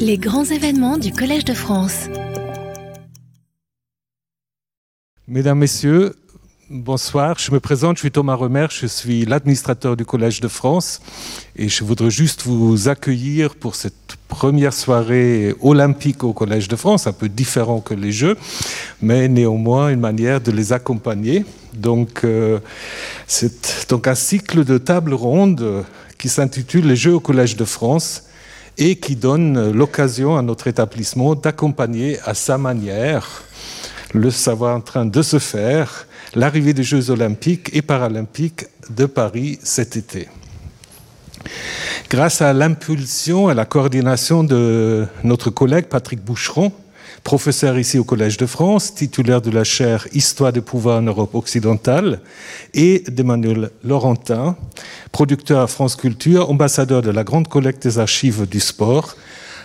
Les grands événements du Collège de France. Mesdames, Messieurs, bonsoir. Je me présente, je suis Thomas Remer, je suis l'administrateur du Collège de France et je voudrais juste vous accueillir pour cette première soirée olympique au Collège de France, un peu différent que les Jeux, mais néanmoins une manière de les accompagner. Donc, euh, c'est donc un cycle de tables rondes qui s'intitule Les Jeux au Collège de France et qui donne l'occasion à notre établissement d'accompagner à sa manière le savoir en train de se faire l'arrivée des Jeux olympiques et paralympiques de Paris cet été. Grâce à l'impulsion et à la coordination de notre collègue Patrick Boucheron, professeur ici au Collège de France, titulaire de la chaire Histoire des pouvoirs en Europe occidentale, et d'Emmanuel Laurentin, producteur à France Culture, ambassadeur de la grande collecte des archives du sport.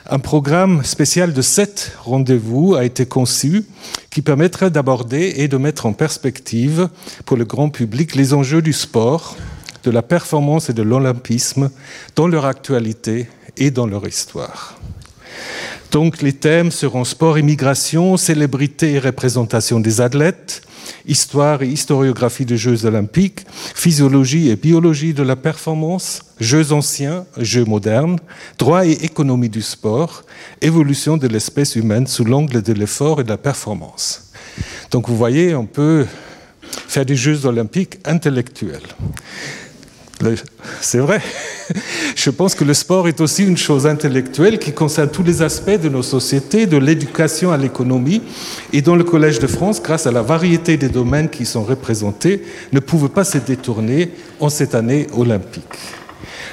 Un programme spécial de sept rendez-vous a été conçu qui permettrait d'aborder et de mettre en perspective pour le grand public les enjeux du sport, de la performance et de l'olympisme dans leur actualité et dans leur histoire. Donc les thèmes seront sport et migration, célébrité et représentation des athlètes, histoire et historiographie des Jeux olympiques, physiologie et biologie de la performance, Jeux anciens, Jeux modernes, droit et économie du sport, évolution de l'espèce humaine sous l'angle de l'effort et de la performance. Donc vous voyez, on peut faire des Jeux olympiques intellectuels. C'est vrai. Je pense que le sport est aussi une chose intellectuelle qui concerne tous les aspects de nos sociétés, de l'éducation à l'économie. Et dans le Collège de France, grâce à la variété des domaines qui sont représentés, ne pouvait pas se détourner en cette année olympique.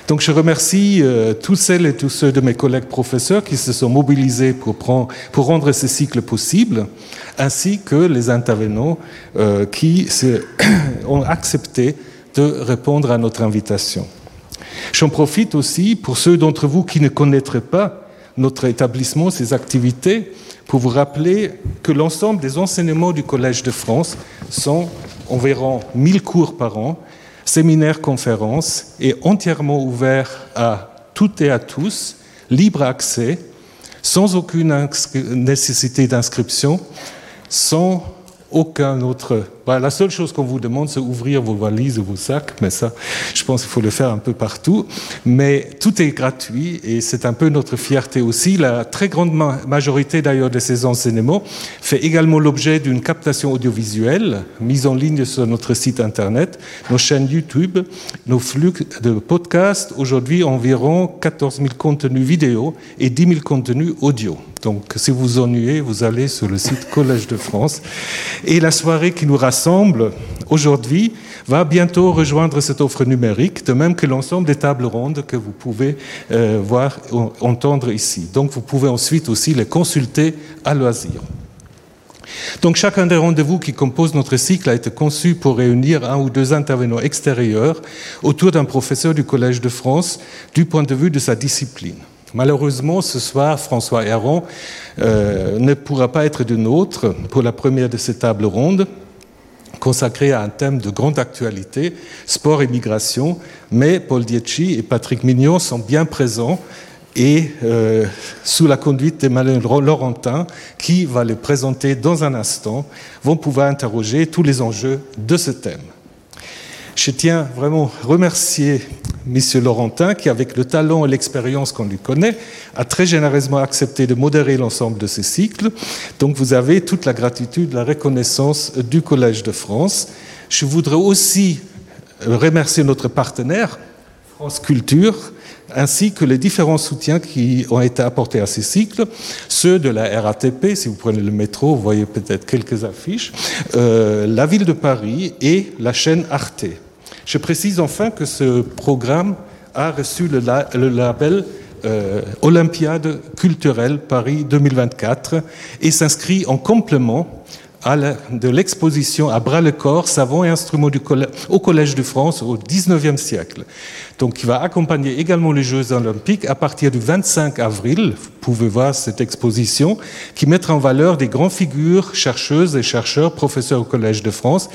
Donc je remercie euh, tous celles et tous ceux de mes collègues professeurs qui se sont mobilisés pour, rendre ce cycle possible, ainsi que les intervenants euh, qui ont accepté de répondre à notre invitation. J'en profite aussi pour ceux d'entre vous qui ne connaîtraient pas notre établissement, ses activités, pour vous rappeler que l'ensemble des enseignements du Collège de France sont environ 1000 cours par an, séminaires, conférences, et entièrement ouverts à toutes et à tous, libre accès, sans aucune nécessité d'inscription, sans aucun autre. Bah, la seule chose qu'on vous demande, c'est ouvrir vos valises ou vos sacs, mais ça, je pense qu'il faut le faire un peu partout. Mais tout est gratuit et c'est un peu notre fierté aussi. La très grande majorité d'ailleurs de ces enseignements fait également l'objet d'une captation audiovisuelle mise en ligne sur notre site internet, nos chaînes YouTube, nos flux de podcasts. Aujourd'hui, environ 14 000 contenus vidéo et 10 000 contenus audio. Donc, si vous ennuyez, vous allez sur le site Collège de France. Et la soirée qui nous rassemble aujourd'hui va bientôt rejoindre cette offre numérique, de même que l'ensemble des tables rondes que vous pouvez euh, voir, entendre ici. Donc, vous pouvez ensuite aussi les consulter à loisir. Donc chacun des rendez-vous qui composent notre cycle a été conçu pour réunir un ou deux intervenants extérieurs autour d'un professeur du Collège de France du point de vue de sa discipline. Malheureusement, ce soir, François Héron euh, ne pourra pas être de nôtre pour la première de ces tables rondes consacrée à un thème de grande actualité, sport et migration, mais Paul Dietschi et Patrick Mignon sont bien présents et euh, sous la conduite d'Emmanuel Laurentin, qui va les présenter dans un instant, vont pouvoir interroger tous les enjeux de ce thème. Je tiens vraiment à remercier M. Laurentin, qui, avec le talent et l'expérience qu'on lui connaît, a très généreusement accepté de modérer l'ensemble de ces cycles. Donc vous avez toute la gratitude, la reconnaissance du Collège de France. Je voudrais aussi remercier notre partenaire, France Culture, ainsi que les différents soutiens qui ont été apportés à ces cycles, ceux de la RATP, si vous prenez le métro, vous voyez peut-être quelques affiches, euh, la ville de Paris et la chaîne Arte. Je précise enfin que ce programme a reçu le, label euh, Olympiade culturelle Paris 2024 et s'inscrit en complément de l'exposition à bras le corps savants et instruments du au Collège de France au XIXe siècle. Donc, qui va accompagner également les Jeux olympiques à partir du 25 avril. Vous pouvez voir cette exposition qui met en valeur des grandes figures chercheuses et chercheurs, professeurs au Collège de France,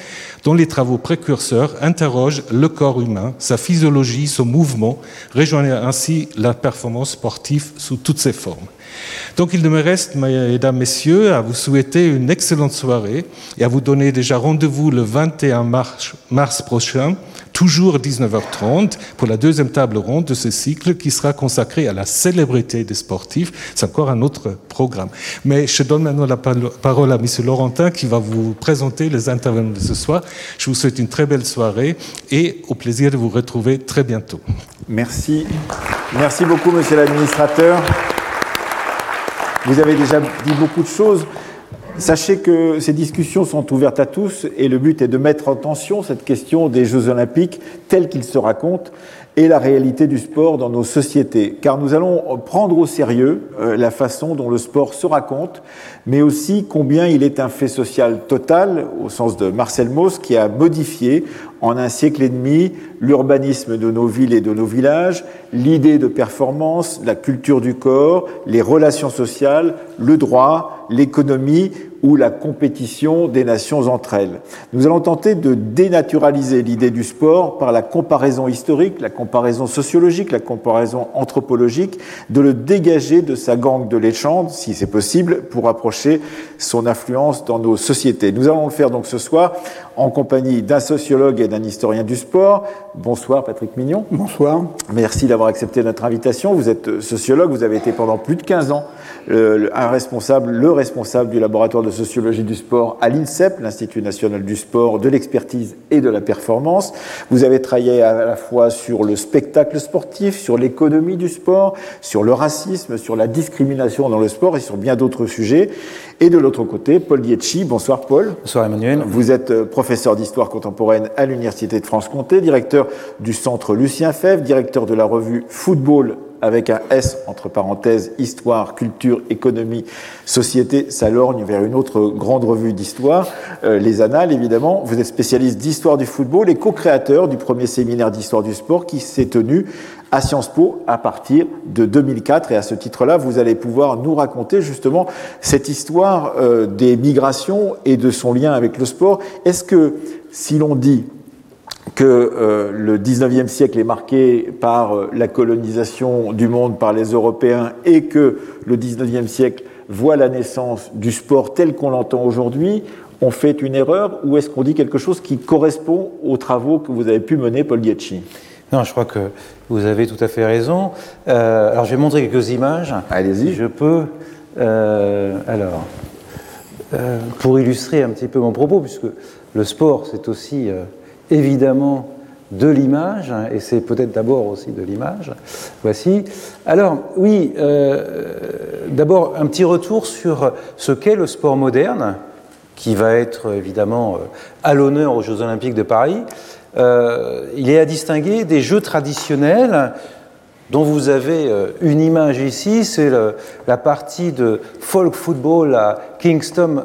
dont les travaux précurseurs interrogent le corps humain, sa physiologie, son mouvement, rejoignant ainsi la performance sportive sous toutes ses formes. Donc il ne me reste, mesdames, messieurs, à vous souhaiter une excellente soirée et à vous donner déjà rendez-vous le 21 mars, mars prochain, toujours à 19h30, pour la deuxième table ronde de ce cycle qui sera consacré à la célébrité des sportifs. C'est encore un autre programme. Mais je donne maintenant la parole à M. Laurentin qui va vous présenter les intervenants de ce soir. Je vous souhaite une très belle soirée et au plaisir de vous retrouver très bientôt. Merci. Merci beaucoup, monsieur l'administrateur. Vous avez déjà dit beaucoup de choses. Sachez que ces discussions sont ouvertes à tous et le but est de mettre en tension cette question des Jeux olympiques tels qu'ils se racontent et la réalité du sport dans nos sociétés. Car nous allons prendre au sérieux euh, la façon dont le sport se raconte, mais aussi combien il est un fait social total, au sens de Marcel Mauss, qui a modifié en un siècle et demi l'urbanisme de nos villes et de nos villages, l'idée de performance, la culture du corps, les relations sociales, le droit, l'économie ou la compétition des nations entre elles. Nous allons tenter de dénaturaliser l'idée du sport par la comparaison historique, la comparaison sociologique, la comparaison anthropologique, de le dégager de sa gangue de légende, si c'est possible, pour approcher son influence dans nos sociétés. Nous allons le faire donc ce soir en compagnie d'un sociologue et d'un historien du sport. Bonsoir Patrick Mignon. Bonsoir. Merci d'avoir accepté notre invitation. Vous êtes sociologue, vous avez été pendant plus de 15 ans euh, un responsable, le responsable du laboratoire de sociologie du sport à l'INSEP, l'Institut national du sport, de l'expertise et de la performance. Vous avez travaillé à la fois sur le spectacle sportif, sur l'économie du sport, sur le racisme, sur la discrimination dans le sport et sur bien d'autres sujets. Et de l'autre côté, Paul Dietschi. Bonsoir Paul. Bonsoir Emmanuel. Vous êtes euh, professeur d'histoire contemporaine à l'Université de France-Comté, directeur du centre Lucien Fèvre, directeur de la revue Football avec un S entre parenthèses, histoire, culture, économie, société, ça lorgne vers une autre grande revue d'histoire, euh, les Annales évidemment. Vous êtes spécialiste d'histoire du football et co-créateur du premier séminaire d'histoire du sport qui s'est tenu à Sciences Po à partir de 2004. Et à ce titre-là, vous allez pouvoir nous raconter justement cette histoire euh, des migrations et de son lien avec le sport. Est-ce que si l'on dit que euh, le 19e siècle est marqué par euh, la colonisation du monde par les Européens et que le 19e siècle voit la naissance du sport tel qu'on l'entend aujourd'hui, on fait une erreur ou est-ce qu'on dit quelque chose qui correspond aux travaux que vous avez pu mener, Paul Dietschi Non, je crois que vous avez tout à fait raison. Euh, alors, je vais montrer quelques images. Allez-y. Je peux. alors, pour illustrer un petit peu mon propos, puisque le sport, c'est aussi évidemment de l'image, hein, et c'est peut-être d'abord aussi de l'image. Voici. Alors, oui, euh, d'abord un petit retour sur ce qu'est le sport moderne, qui va être évidemment euh, à l'honneur aux Jeux Olympiques de Paris. Euh, il est à distinguer des jeux traditionnels dont vous avez une image ici, c'est la partie de folk football à Kingston,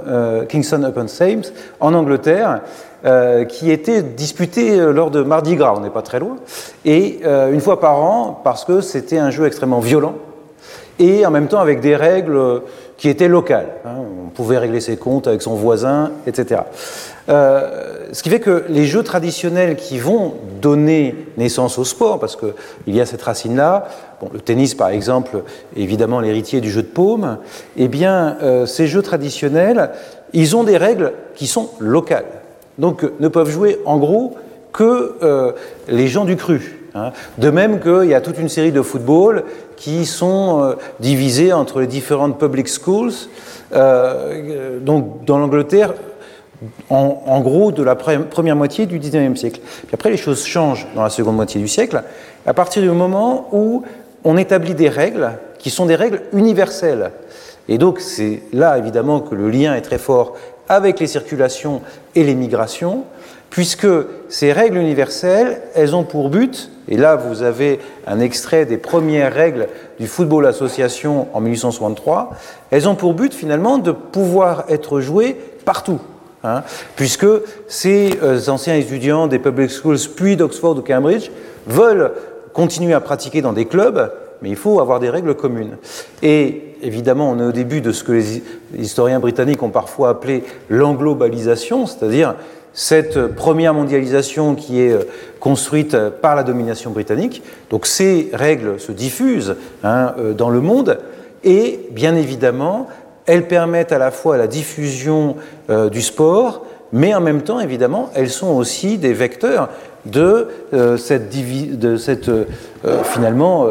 Kingston upon Thames en Angleterre. Euh, qui était disputé euh, lors de Mardi Gras, on n'est pas très loin, et euh, une fois par an, parce que c'était un jeu extrêmement violent, et en même temps avec des règles qui étaient locales. Hein. on pouvait régler ses comptes avec son voisin, etc. ce qui fait que les jeux traditionnels qui vont donner naissance au sport, parce qu'il y a cette racine-là, bon, le tennis par exemple, évidemment l'héritier du jeu de paume, eh bien ces jeux traditionnels, ils ont des règles qui sont locales donc ne peuvent jouer en gros que euh, les gens du cru. Hein. De même qu'il y a toute une série de football qui sont euh, divisés entre les différentes public schools. Euh, donc dans l'Angleterre, en, gros de la première moitié du 19e siècle. Puis après, les choses changent dans la seconde moitié du siècle, à partir du moment où on établit des règles qui sont des règles universelles. Et donc c'est là évidemment que le lien est très fort avec les circulations et les migrations, puisque ces règles universelles, elles ont pour but, et là vous avez un extrait des premières règles du Football Association en 1863, elles ont pour but finalement de pouvoir être jouées partout. Hein, puisque ces euh, anciens étudiants des public schools, puis d'Oxford ou Cambridge, veulent continuer à pratiquer dans des clubs mais il faut avoir des règles communes. Et évidemment, on est au début de ce que les historiens britanniques ont parfois appelé l'englobalisation, c'est-à-dire cette première mondialisation qui est euh, construite par la domination britannique. Donc ces règles se diffusent hein, euh, dans le monde et bien évidemment, elles permettent à la fois la diffusion euh, du sport, mais en même temps, évidemment, elles sont aussi des vecteurs de cette, de cette finalement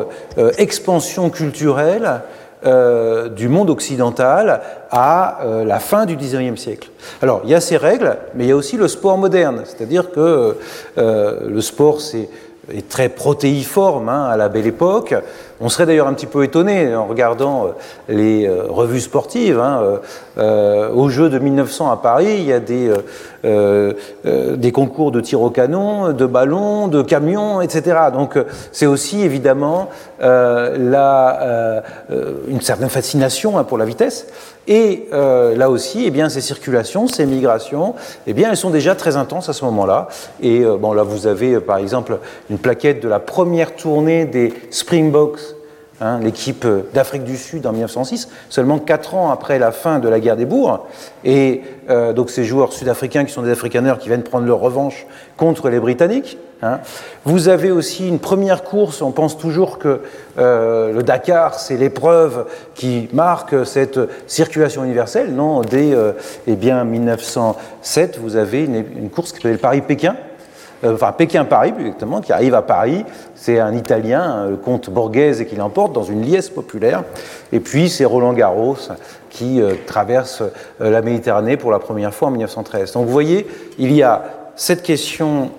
expansion culturelle euh, du monde occidental à euh, la fin du XIXe siècle. Alors, il y a ces règles, mais il y a aussi le sport moderne, c'est-à-dire que euh, le sport, c'est est très protéiforme hein, à la belle époque. On serait d'ailleurs un petit peu étonné en regardant les revues sportives. Hein, euh, au jeu de 1900 à Paris, il y a des, des concours de tir au canon, de ballons, de camions, etc. Donc c'est aussi évidemment la, une certaine fascination hein, pour la vitesse. Et euh, là aussi, eh bien, ces circulations, ces migrations, eh bien, elles sont déjà très intenses à ce moment-là. Et euh, bon, là, vous avez euh, par exemple une plaquette de la première tournée des Springboks Hein, l'équipe d'Afrique du Sud en 1906, seulement quatre ans après la fin de la guerre des bourgs. Et donc ces joueurs sud-africains qui sont des Afrikaners qui viennent prendre leur revanche contre les Britanniques. Hein. Vous avez aussi une première course, on pense toujours que euh, le Dakar, c'est l'épreuve qui marque cette circulation universelle. Non, dès euh, eh bien, 1907, vous avez une, course qui s'appelle le Paris-Pékin, euh, enfin Pékin-Paris, exactement, qui arrive à Paris. C'est un Italien, le comte Borghese, qui l'emporte dans une liesse populaire. Et puis c'est Roland Garros qui euh, traverse euh, la Méditerranée pour la première fois en 1913. Donc vous voyez, il y a cette question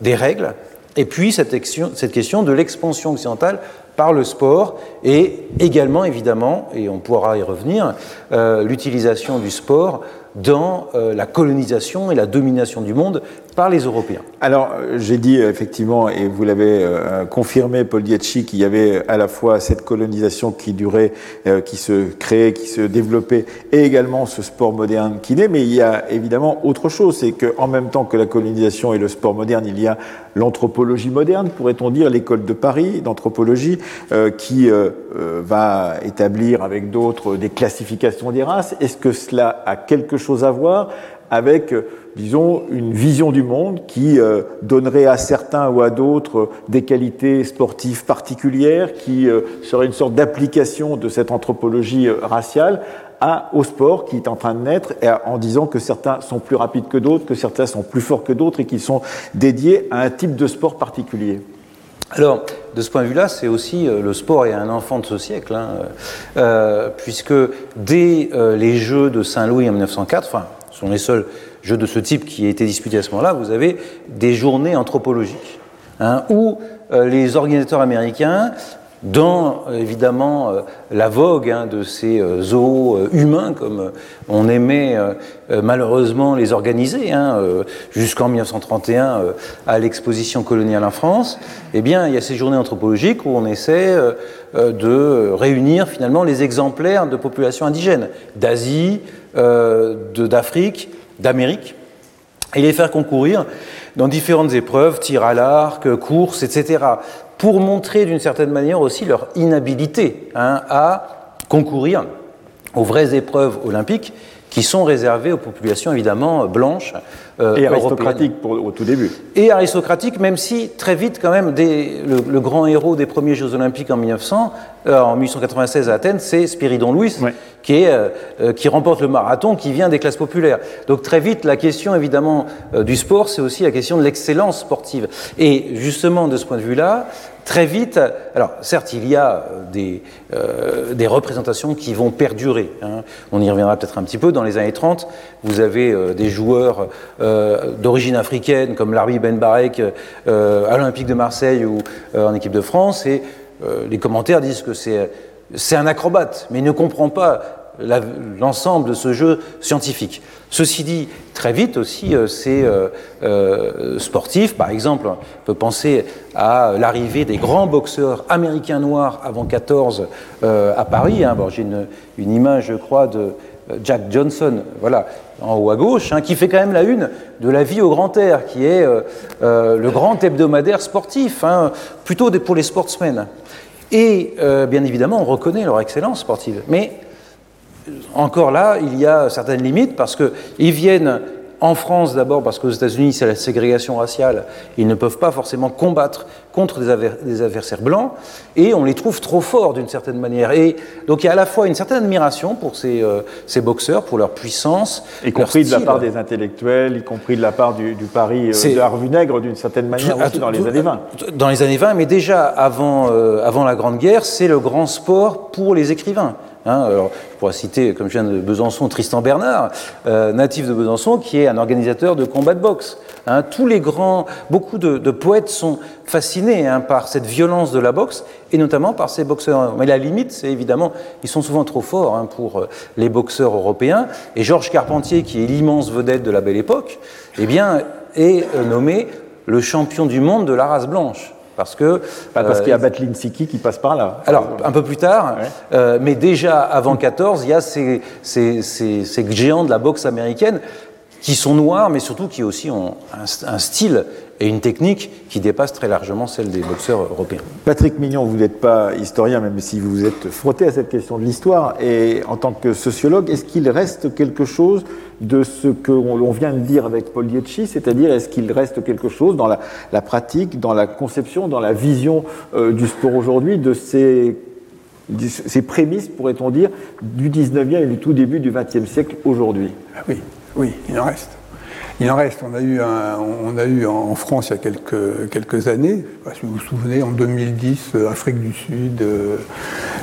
des règles, et puis cette question, de l'expansion occidentale par le sport et également évidemment, et on pourra y revenir, l'utilisation du sport dans la colonisation et la domination du monde par les Européens. Alors, euh, j'ai dit euh, effectivement, et vous l'avez euh, confirmé, Paul Dietschi, qu'il y avait à la fois cette colonisation qui durait, qui se créait, qui se développait, et également ce sport moderne qui naît. Mais il y a évidemment autre chose, c'est qu'en même temps que la colonisation et le sport moderne, il y a l'anthropologie moderne, pourrait-on dire, l'école de Paris d'anthropologie, qui va établir avec d'autres des classifications des races. Est-ce que cela a quelque chose à voir avec disons, une vision du monde qui euh, donnerait à certains ou à d'autres des qualités sportives particulières, qui euh, serait une sorte d'application de cette anthropologie euh, raciale au sport qui est en train de naître, et en disant que certains sont plus rapides que d'autres, que certains sont plus forts que d'autres, et qu'ils sont dédiés à un type de sport particulier. Alors, de ce point de vue-là, c'est aussi le sport est un enfant de ce siècle, hein, puisque dès les Jeux de Saint-Louis en 1904, enfin, sont les seuls jeu de ce type qui a été disputé à ce moment-là, vous avez des journées anthropologiques, hein, où euh, les organisateurs américains, dans euh, évidemment euh, la vogue hein, de ces zoos humains, comme on aimait malheureusement les organiser, hein, jusqu'en 1931 à l'exposition coloniale en France, eh bien, il y a ces journées anthropologiques où on essaie de réunir finalement les exemplaires de populations indigènes d'Asie, d'Afrique, d'Amérique et les faire concourir dans différentes épreuves, tir à l'arc, courses, etc., pour montrer d'une certaine manière aussi leur inhabilité hein, à concourir aux vraies épreuves olympiques qui sont réservées aux populations évidemment blanches euh, et aristocratique pour, au tout début. Et aristocratique, même si très vite, quand même, le, grand héros des premiers Jeux Olympiques en 1900, euh, en 1896 à Athènes, c'est Spiridon Louis, qui, est, euh, qui remporte le marathon, qui vient des classes populaires. Donc très vite, la question évidemment du sport, c'est aussi la question de l'excellence sportive. Et justement, de ce point de vue-là, très vite, alors certes, il y a des, des représentations qui vont perdurer. Hein. On y reviendra peut-être un petit peu. Dans les années 30, vous avez des joueurs d'origine africaine comme Larbi Ben Barek euh, à l'Olympique de Marseille ou euh, en équipe de France, et les commentaires disent que c'est un acrobate, mais il ne comprend pas l'ensemble de ce jeu scientifique. Ceci dit, très vite aussi, ces sportifs, par exemple, on peut penser à l'arrivée des grands boxeurs américains noirs avant 14 à Paris. Hein. J'ai une, une, image, je crois, de Jack Johnson, voilà, en haut à gauche, hein, qui fait quand même la une de la vie au grand air, qui est euh, euh, le grand hebdomadaire sportif, hein, plutôt pour les sportsmen. Et euh, bien évidemment, on reconnaît leur excellence sportive. Mais encore là, il y a certaines limites parce qu'ils viennent en France, d'abord, parce qu'aux États-Unis, c'est la ségrégation raciale. Ils ne peuvent pas forcément combattre contre des, adversaires blancs. Et on les trouve trop forts, d'une certaine manière. Et donc, il y a à la fois une certaine admiration pour ces, euh, ces boxeurs, pour leur puissance. Y compris de la part des intellectuels, y compris de la part du, du Paris euh, de la revue nègre, d'une certaine manière, aussi, dans les années 20. Dans les années 20, mais déjà avant, euh, avant la Grande Guerre, c'est le grand sport pour les écrivains. Hein, alors, je pourrais citer, comme je viens de Besançon, Tristan Bernard, euh, natif de Besançon, qui est un organisateur de combat de boxe. Hein, tous les grands, beaucoup de, poètes sont fascinés hein, par cette violence de la boxe, et notamment par ces boxeurs. Mais la limite, c'est évidemment, ils sont souvent trop forts pour euh, les boxeurs européens. Et Georges Carpentier, qui est l'immense vedette de la Belle Époque, eh bien, est euh, nommé le champion du monde de la race blanche. Parce que parce qu'il y a euh, Batlin Siki qui passe par là. Alors un peu plus tard, euh, mais déjà avant 14, il y a ces, ces, ces, géants de la boxe américaine qui sont noirs, mais surtout qui aussi ont un, style et une technique qui dépassent très largement celle des boxeurs européens. Patrick Mignon, vous n'êtes pas historien, même si vous vous êtes frotté à cette question de l'histoire, et en tant que sociologue, est-ce qu'il reste quelque chose de ce que l'on vient de dire avec Paul c'est-à-dire est-ce qu'il reste quelque chose dans la, pratique, dans la conception, dans la vision euh, du sport aujourd'hui, de ces ces prémices, pourrait-on dire, du 19e et du tout début du 20e siècle aujourd'hui? Ah Oui, oui, il en reste. Il en reste. On a eu, on a eu en France il y a quelques, quelques années, je sais pas si vous vous souvenez, en 2010, euh, Afrique du Sud, euh,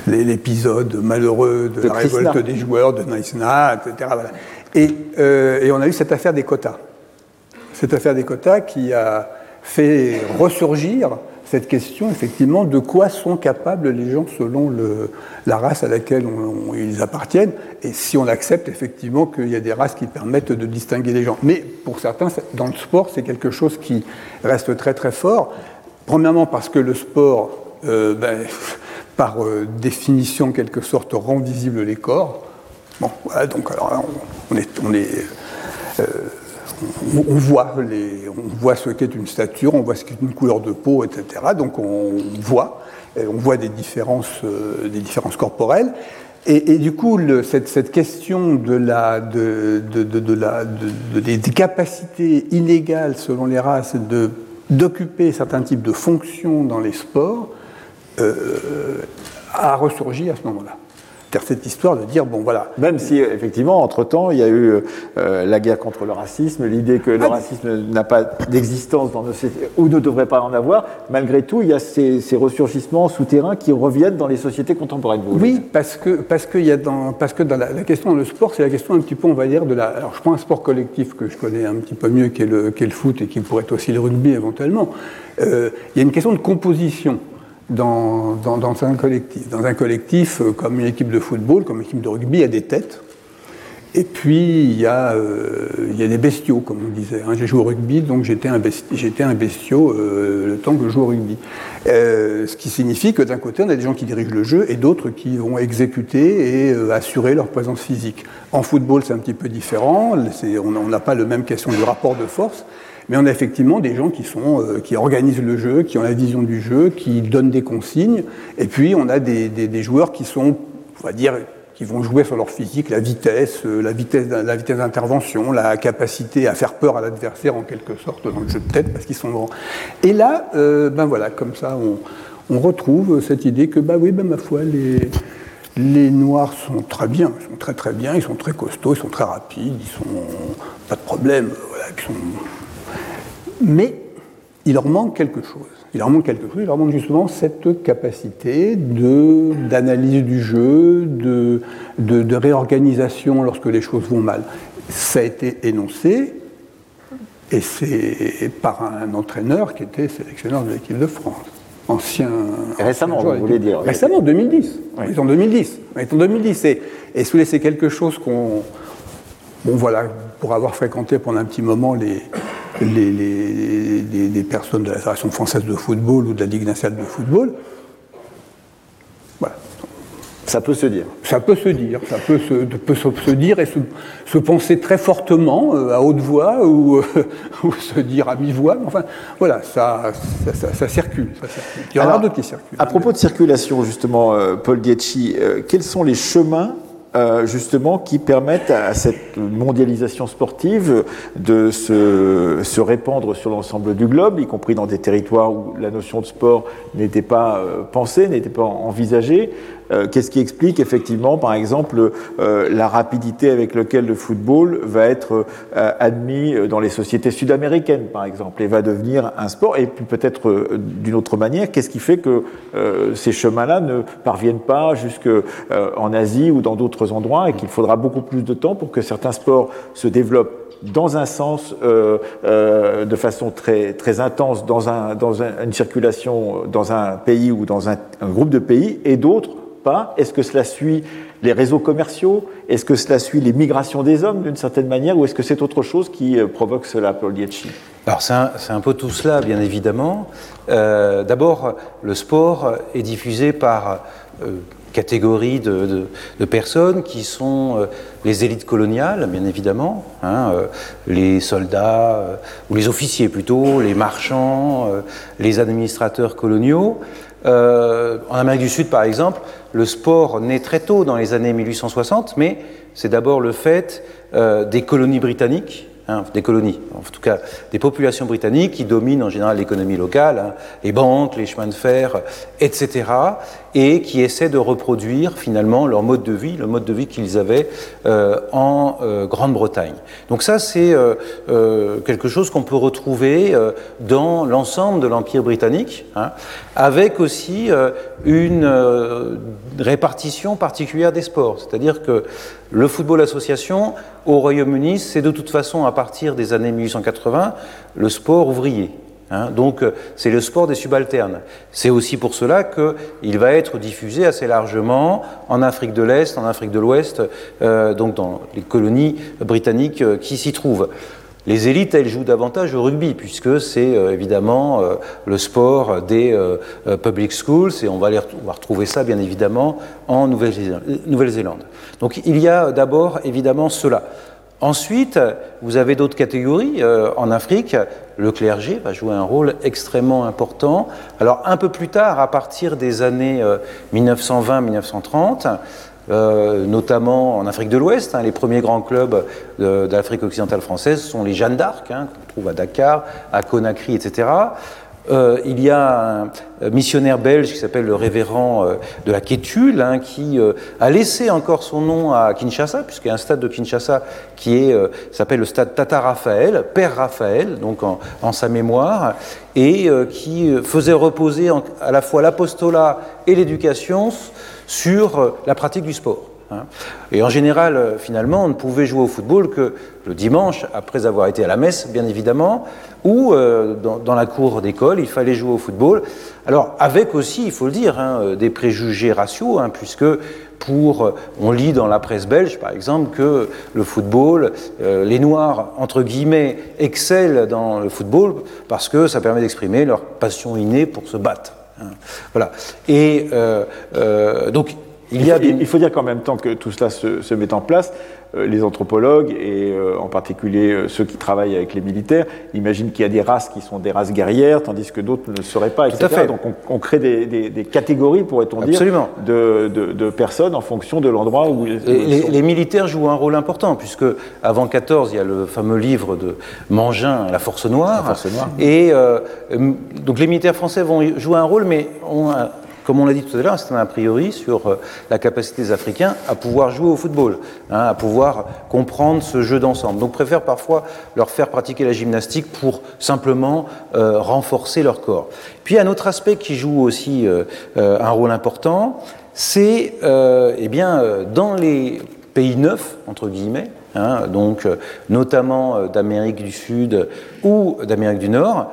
l'épisode malheureux de, la révolte des joueurs de Naïsna, etc. Et, euh, et on a eu cette affaire des quotas. Cette affaire des quotas qui a fait ressurgir cette question, effectivement, de quoi sont capables les gens selon la race à laquelle ils appartiennent, et si on accepte effectivement qu'il y a des races qui permettent de distinguer les gens. Mais pour certains, dans le sport, c'est quelque chose qui reste très très fort. Premièrement parce que le sport, euh, ben, par euh, définition, en quelque sorte, rend visible les corps. Donc on voit, ce qu'est une stature, on voit ce qu'est une couleur de peau, etc. Donc on voit, des différences, euh, corporelles. Et, du coup, cette, question des capacités illégales selon les races d'occuper certains types de fonctions dans les sports euh, a ressurgi à ce moment-là cette histoire de dire, bon voilà. Même si, effectivement, entre-temps, il y a eu euh, la guerre contre le racisme, l'idée que le ah, racisme n'a pas d'existence dans nos sociétés, ou ne devrait pas en avoir, malgré tout, il y a ces, ressurgissements souterrains qui reviennent dans les sociétés contemporaines. oui, parce que, parce, que y a dans, parce que dans la, question le sport, c'est la question un petit peu, on va dire, de la... Alors, je prends un sport collectif que je connais un petit peu mieux, qui est le, le foot, et qui pourrait être aussi le rugby éventuellement. Euh, il y a une question de composition dans, un collectif. Dans un collectif, euh, comme une équipe de football, comme une équipe de rugby, il y a des têtes. Et puis, il y a, euh, il y a des bestiaux, comme on disait. Hein. J'ai joué au rugby, donc j'étais un, j'étais un bestiau euh, le temps que je joue au rugby. ce qui signifie que d'un côté, on a des gens qui dirigent le jeu et d'autres qui vont exécuter et assurer leur présence physique. En football, c'est un petit peu différent. on n'a pas le même question du rapport de force. Mais on a effectivement des gens qui, sont, euh, qui organisent le jeu, qui ont la vision du jeu, qui donnent des consignes. Et puis on a des, joueurs qui sont, on va dire, qui vont jouer sur leur physique, la vitesse, euh, la vitesse, d'intervention, la capacité à faire peur à l'adversaire en quelque sorte dans le jeu de tête parce qu'ils sont grands. Et là, euh, ben voilà, comme ça, on, retrouve cette idée que, bah oui, ben ma foi, les, Noirs sont très bien, ils sont très très bien, ils sont très costauds, ils sont très rapides, ils sont pas de problème, voilà, sont mais il leur manque quelque chose. Il leur manque quelque chose, il leur manque justement cette capacité d'analyse du jeu, de, de, réorganisation lorsque les choses vont mal. Ça a été énoncé, et c'est par un entraîneur qui était sélectionneur de l'équipe de France. Ancien. récemment, vous voulez dire Récemment, 2010. Oui. en 2010. en 2010. Et, et c'est quelque chose qu'on. Bon, voilà, pour avoir fréquenté pendant un petit moment les, les, personnes de la Fédération française de football ou de la Ligue nationale de football. Voilà. Ça peut se dire. Ça peut se dire, ça peut se, peut se dire et se, penser très fortement euh, à haute voix ou, euh, ou, se dire à mi-voix. Enfin, voilà, ça, ça, circule, Il y en a d'autres qui circulent. À propos de circulation, justement, euh, Paul Dietschi, quels sont les chemins euh, justement qui permettent à cette mondialisation sportive de se, se répandre sur l'ensemble du globe, y compris dans des territoires où la notion de sport n'était pas euh, pensée, n'était pas envisagée. Euh, qu'est-ce qui explique effectivement, par exemple, la rapidité avec laquelle le football va être admis dans les sociétés sud-américaines, par exemple, et va devenir un sport? Et puis peut-être d'une autre manière, qu'est-ce qui fait que ces chemins-là ne parviennent pas jusqu'en Asie ou dans d'autres endroits et qu'il faudra beaucoup plus de temps pour que certains sports se développent dans un sens, euh, euh, de façon très, très intense, dans, un, dans un, une circulation dans un pays ou dans un, groupe de pays, et d'autres pas. Est-ce que cela suit les réseaux commerciaux? Est-ce que cela suit les migrations des hommes d'une certaine manière Ou est-ce que c'est autre chose qui euh, provoque cela, Paul Dietschi Alors c'est un, un, peu tout cela, bien évidemment. D'abord, le sport est diffusé par catégorie de, de, de, personnes qui sont euh, les élites coloniales, bien évidemment, hein, euh, les soldats, euh, ou les officiers plutôt, les marchands, les administrateurs coloniaux. en Amérique du Sud, par exemple, le sport naît très tôt dans les années 1860, mais c'est d'abord le fait des colonies britanniques Hein, des colonies, en tout cas des populations britanniques qui dominent en général l'économie locale, hein, les banques, les chemins de fer, etc., et qui essaient de reproduire finalement leur mode de vie, le mode de vie qu'ils avaient euh, en euh, Grande-Bretagne. Donc ça, c'est euh, euh quelque chose qu'on peut retrouver euh, dans l'ensemble de l'Empire britannique, hein, avec aussi euh, une répartition particulière des sports, c'est-à-dire que le football association au Royaume-Uni, c'est de toute façon à partir des années 1880 le sport ouvrier. Hein. donc c'est le sport des subalternes. C'est aussi pour cela qu'il va être diffusé assez largement en Afrique de l'Est, en Afrique de l'Ouest, euh, donc dans les colonies britanniques euh, qui s'y trouvent. Les élites, elles jouent davantage au rugby, puisque c'est euh, évidemment euh, le sport des euh, public schools, et on va, les, on va, retrouver ça bien évidemment en Nouvelle-Zélande. Donc il y a d'abord évidemment cela. Ensuite, vous avez d'autres catégories. en Afrique, le clergé va jouer un rôle extrêmement important. Alors un peu plus tard, à partir des années 1920-1930, euh, notamment en Afrique de l'Ouest. Hein, les premiers grands clubs d'Afrique occidentale française sont les Jeanne d'Arc, hein, qu'on trouve à Dakar, à Conakry, etc. Euh, il y a un missionnaire belge qui s'appelle le révérend euh, de la Quétule, hein, qui euh, a laissé encore son nom à Kinshasa, puisqu'il y a un stade de Kinshasa qui euh, s'appelle le stade Tata Raphaël, Père Raphaël, donc en, sa mémoire, et euh, qui faisait reposer à la fois l'apostolat et l'éducation sur euh, la pratique du sport. Hein. Et en général, euh, finalement, on ne pouvait jouer au football que le dimanche, après avoir été à la messe, bien évidemment, ou euh, dans, dans, la cour d'école, il fallait jouer au football. Alors, avec aussi, il faut le dire, hein, des préjugés raciaux, hein, puisque pour, on lit dans la presse belge, par exemple, que le football, euh, les Noirs, entre guillemets, excellent dans le football parce que ça permet d'exprimer leur passion innée pour se battre. Voilà. Et euh, euh, donc, il, y a il, faut dire qu'en même temps que tout cela se, se met en place, euh, les anthropologues et euh, en particulier euh, ceux qui travaillent avec les militaires imaginent qu'il y a des races qui sont des races guerrières, tandis que d'autres ne le seraient pas, etc. Tout à fait. Donc on, on crée des, des, des catégories, pourrait-on dire, de, de, de, personnes en fonction de l'endroit où, ils, les, les, les, militaires jouent un rôle important, puisque avant 14, il y a le fameux livre de Mangin, La Force Noire. La Force Noire. Et euh, donc les militaires français vont jouer un rôle, mais ont un, comme on l'a dit tout à l'heure, c'est un a priori sur euh, la capacité des Africains à pouvoir jouer au football, hein, à pouvoir comprendre ce jeu d'ensemble. Donc préfèrent parfois leur faire pratiquer la gymnastique pour simplement euh, renforcer leur corps. Puis un autre aspect qui joue aussi euh, un rôle important, c'est eh bien dans les pays neufs entre guillemets, hein, donc notamment d'Amérique du Sud ou d'Amérique du Nord,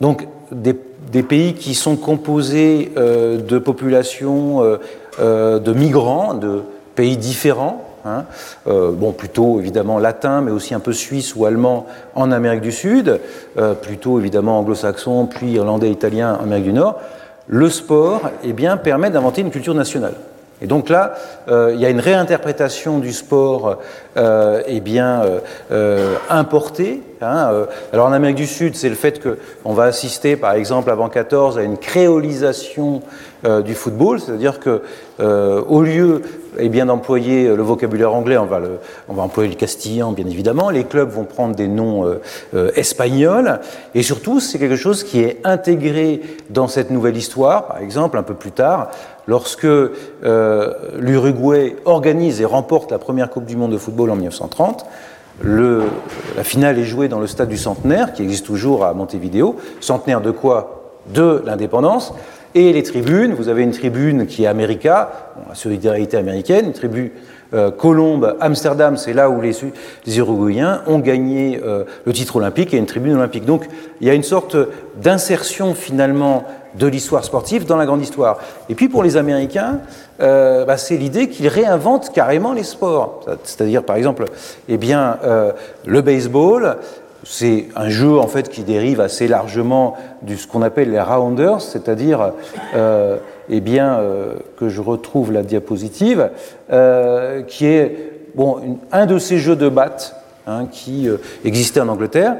donc des des pays qui sont composés euh, de populations euh, euh, de migrants, de pays différents, hein, bon, plutôt évidemment latin, mais aussi un peu suisse ou allemand en Amérique du Sud, plutôt évidemment anglo-saxon, puis irlandais, italien en Amérique du Nord, le sport eh bien, permet d'inventer une culture nationale. Et donc là, euh, il y a une réinterprétation du sport euh, eh bien, euh, euh importé. Hein, alors en Amérique du Sud, c'est le fait qu'on va assister, par exemple, avant 14, à une créolisation du football, c'est-à-dire que au lieu eh bien d'employer le vocabulaire anglais, on va, on va employer le castillan, bien évidemment. Les clubs vont prendre des noms espagnols, et surtout, c'est quelque chose qui est intégré dans cette nouvelle histoire. Par exemple, un peu plus tard, lorsque euh, l'Uruguay organise et remporte la première Coupe du Monde de football en 1930. Le, la finale est jouée dans le stade du Centenaire, qui existe toujours à Montevideo. Centenaire de quoi? De l'indépendance. Et les tribunes, vous avez une tribune qui est America, la solidarité américaine, une tribune euh, Colombe, Amsterdam, c'est là où les, les, Uruguayens ont gagné euh, le titre olympique et une tribune olympique. Donc il y a une sorte d'insertion finalement de l'histoire sportive dans la grande histoire. Et puis pour les Américains, euh, bah, c'est l'idée qu'ils réinventent carrément les sports. C'est-à-dire, par exemple, eh bien, euh, le baseball, c'est un jeu en fait qui dérive assez largement de ce qu'on appelle les rounders, c'est-à-dire, euh, eh bien, que je retrouve la diapositive, qui est bon, un de ces jeux de batte hein, qui existait en Angleterre.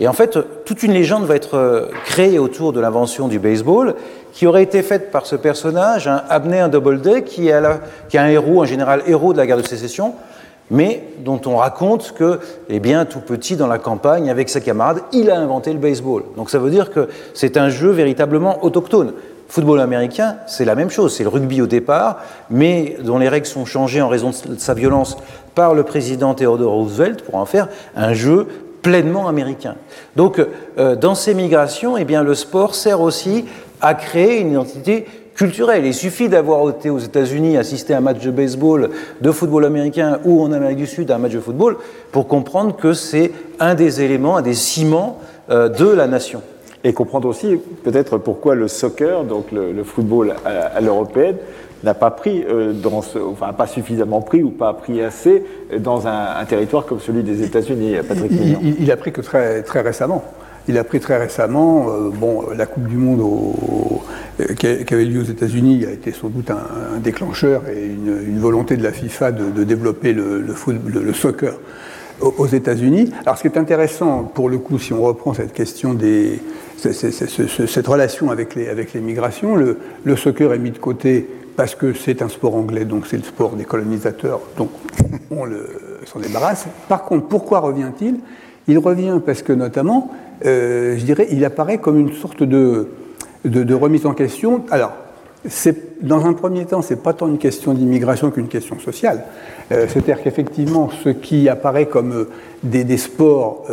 Et en fait, toute une légende va être euh, créée autour de l'invention du baseball, qui aurait été faite par ce personnage, Abner Doubleday, qui est, qui est un héros, un général héros de la guerre de sécession, mais dont on raconte que, eh bien, tout petit dans la campagne, avec ses camarades, il a inventé le baseball. Donc ça veut dire que c'est un jeu véritablement autochtone. Football américain, c'est la même chose, c'est le rugby au départ, mais dont les règles sont changées en raison de sa violence par le président Theodore Roosevelt pour en faire un jeu pleinement américain. Donc, euh, dans ces migrations, eh bien, le sport sert aussi à créer une identité culturelle. Il suffit d'avoir été aux États-Unis, assister à un match de baseball, de football américain ou en Amérique du Sud à un match de football pour comprendre que c'est un des éléments, un des ciments euh, de la nation. Et comprendre aussi peut-être pourquoi le soccer, donc le, football à l'européenne, n'a pas pris, euh, dans ce, enfin pas suffisamment pris ou pas pris assez dans un, un territoire comme celui des États-Unis, Patrick il, il, il, a pris que très, très récemment. Il a pris très récemment, euh, bon, la Coupe du Monde au, euh, qui, a, qui, avait lieu aux États-Unis a été sans doute un, un déclencheur et une, une, volonté de la FIFA de, de développer le, le, foot, le, le soccer aux États-Unis. Alors, ce qui est intéressant, pour le coup, si on reprend cette question des, cette relation avec les, avec les migrations, le soccer est mis de côté parce que c'est un sport anglais, donc c'est le sport des colonisateurs, donc on s'en débarrasse. Par contre, pourquoi revient-il? Il revient parce que notamment, euh, je dirais, il apparaît comme une sorte de, de, remise en question. Alors, dans un premier temps, ce n'est pas tant une question d'immigration qu'une question sociale. Euh, C'est-à-dire qu'effectivement, ce qui apparaît comme euh, des, sports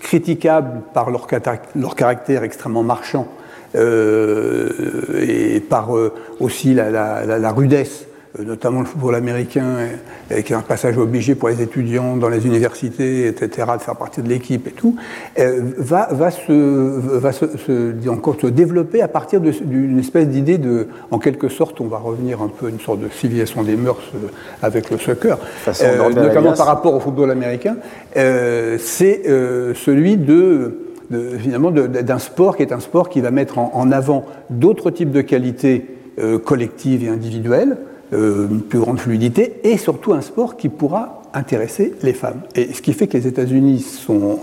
critiquables par leur, caractère extrêmement marchand et par euh, aussi la, la, la, la rudesse euh, notamment le football américain, qui est un passage obligé pour les étudiants dans les universités, etc., de faire partie de l'équipe et tout, va, va, se, va se, se, encore se développer à partir d'une espèce d'idée de, en quelque sorte, on va revenir un peu à une sorte de civilisation des mœurs avec le soccer, euh, notamment par rapport au football américain, euh, c'est euh, celui de finalement d'un sport qui est un sport qui va mettre en, avant d'autres types de qualités euh, collectives et individuelles, euh, une plus grande fluidité, et surtout un sport qui pourra intéresser les femmes. Et ce qui fait que les États-Unis sont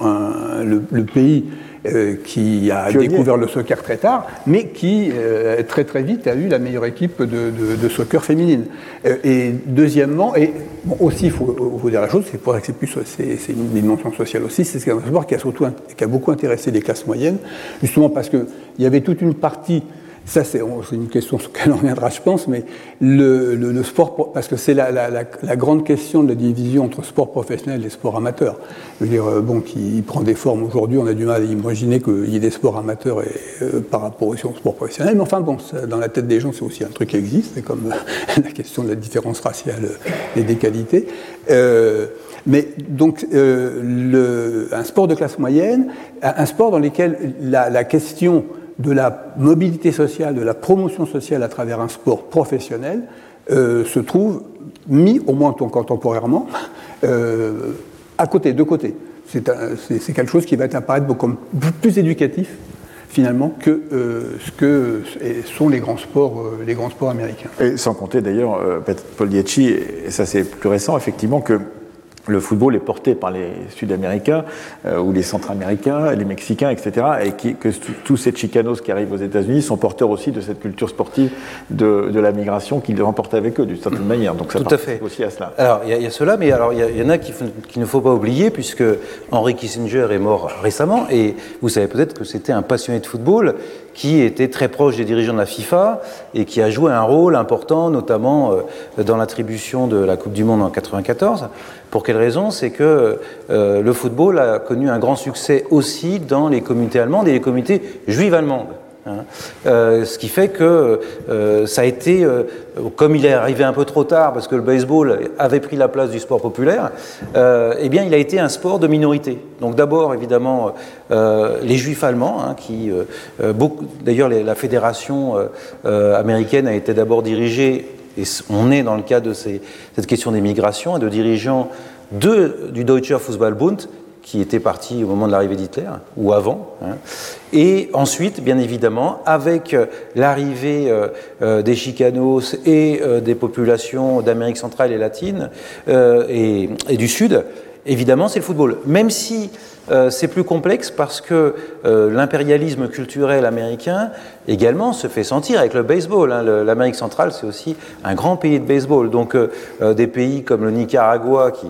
le, pays euh, qui a Pionnier. découvert le soccer très tard, mais qui euh, très très vite a eu la meilleure équipe de, de, de soccer féminine. Euh, et deuxièmement, et bon, aussi il faut, faut, dire la chose, c'est pour ça que c'est une dimension sociale aussi, c'est un sport qui a surtout qui a beaucoup intéressé les classes moyennes, justement parce que il y avait toute une partie ça, c'est une question sur laquelle on reviendra, je pense, mais le, sport, parce que c'est la, grande question de la division entre sport professionnel et sport amateur. Je veux dire, euh, bon, qui prend des formes aujourd'hui, on a du mal à imaginer qu'il y ait des sports amateurs euh, par rapport au sport professionnel, mais enfin, bon, dans la tête des gens, c'est aussi un truc qui existe, comme euh, la question de la différence raciale et des qualités. Mais donc, un sport de classe moyenne, un sport dans lequel la question de la mobilité sociale, de la promotion sociale à travers un sport professionnel euh, se trouve mis, au moins contemporairement, euh, à côté, de côté. C'est quelque chose qui va apparaître beaucoup plus éducatif finalement que ce que sont les grands sports, les grands sports américains. Et sans compter d'ailleurs, Paul Dietchi, et ça c'est plus récent, effectivement, que le football est porté par les Sud-Américains euh, ou les Centra-Américains, les Mexicains, etc. Et qui, que tous ces Chicanos qui arrivent aux États-Unis sont porteurs aussi de cette culture sportive de, de la migration qu'ils remportent avec eux d'une certaine manière. Donc ça Tout à fait. aussi à cela. Alors il y, a cela, mais alors il y, en a qu'il qui ne faut pas oublier puisque Henry Kissinger est mort récemment et vous savez peut-être que c'était un passionné de football qui était très proche des dirigeants de la FIFA et qui a joué un rôle important, notamment euh, dans l'attribution de la Coupe du Monde en 1994. Pour quelle raison? C'est que euh, le football a connu un grand succès aussi dans les communautés allemandes et les communautés juives allemandes. Hein. Euh, ce qui fait que euh, ça a été, euh, comme il est arrivé un peu trop tard parce que le baseball avait pris la place du sport populaire, eh bien il a été un sport de minorité. Donc d'abord évidemment les juifs allemands, hein, qui d'ailleurs la fédération américaine a été d'abord dirigée, et on est dans le cas de cette question des migrations, de dirigeants du Deutscher Fußballbund qui était parti au moment de l'arrivée d'Hitler, ou avant. Hein. Et ensuite, bien évidemment, avec euh, l'arrivée euh, euh, des Chicanos et des populations d'Amérique centrale et latine et, et, du Sud, évidemment, c'est le football. Même si euh, c'est plus complexe parce que euh, l'impérialisme culturel américain également se fait sentir avec le baseball. Hein. L'Amérique centrale, c'est aussi un grand pays de baseball. Donc euh, des pays comme le Nicaragua, qui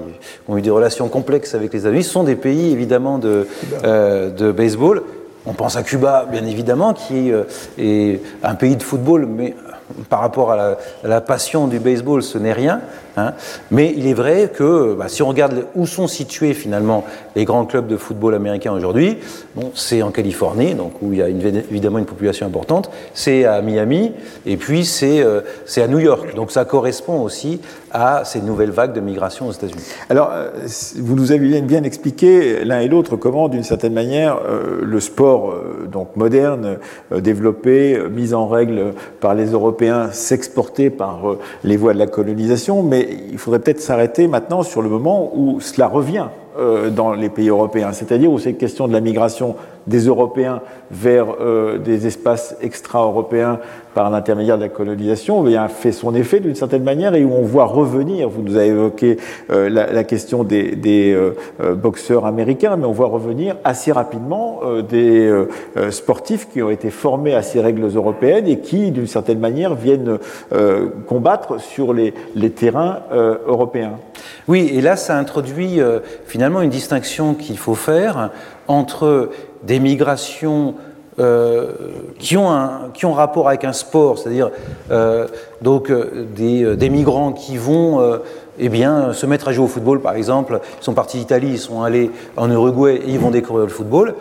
ont eu des relations complexes avec les États-Unis, sont des pays évidemment de, de baseball. On pense à Cuba, bien évidemment, qui est un pays de football, mais par rapport à la, passion du baseball, ce n'est rien. Hein. Mais il est vrai que bah, si on regarde où sont situés finalement les grands clubs de football américains aujourd'hui, c'est en Californie, donc où il y a évidemment une population importante, c'est à Miami, et puis euh, c'est à New York. Donc ça correspond aussi à ces nouvelles vagues de migration aux États-Unis. Alors, euh, vous nous avez bien expliqué l'un et l'autre comment, d'une certaine manière, euh, le sport donc moderne, développé, mis en règle par les Européens, s'exportait par les voies de la colonisation, mais il faudrait peut-être s'arrêter maintenant sur le moment où cela revient euh, dans les pays européens, c'est-à-dire où cette question de la migration des Européens vers euh, des espaces extra-européens par l'intermédiaire de la colonisation fait son effet d'une certaine manière et où on voit revenir, vous nous avez évoqué euh, la, question des, boxeurs américains, mais on voit revenir assez rapidement des sportifs qui ont été formés à ces règles européennes et qui, d'une certaine manière, viennent combattre sur les terrains européens. Oui, et là, ça introduit finalement une distinction qu'il faut faire entre des migrations euh, qui, ont un, qui ont rapport avec un sport, c'est-à-dire euh, donc euh, des, des, migrants qui vont eh bien, se mettre à jouer au football, par exemple. Ils sont partis d'Italie, ils sont allés en Uruguay et ils vont découvrir le football.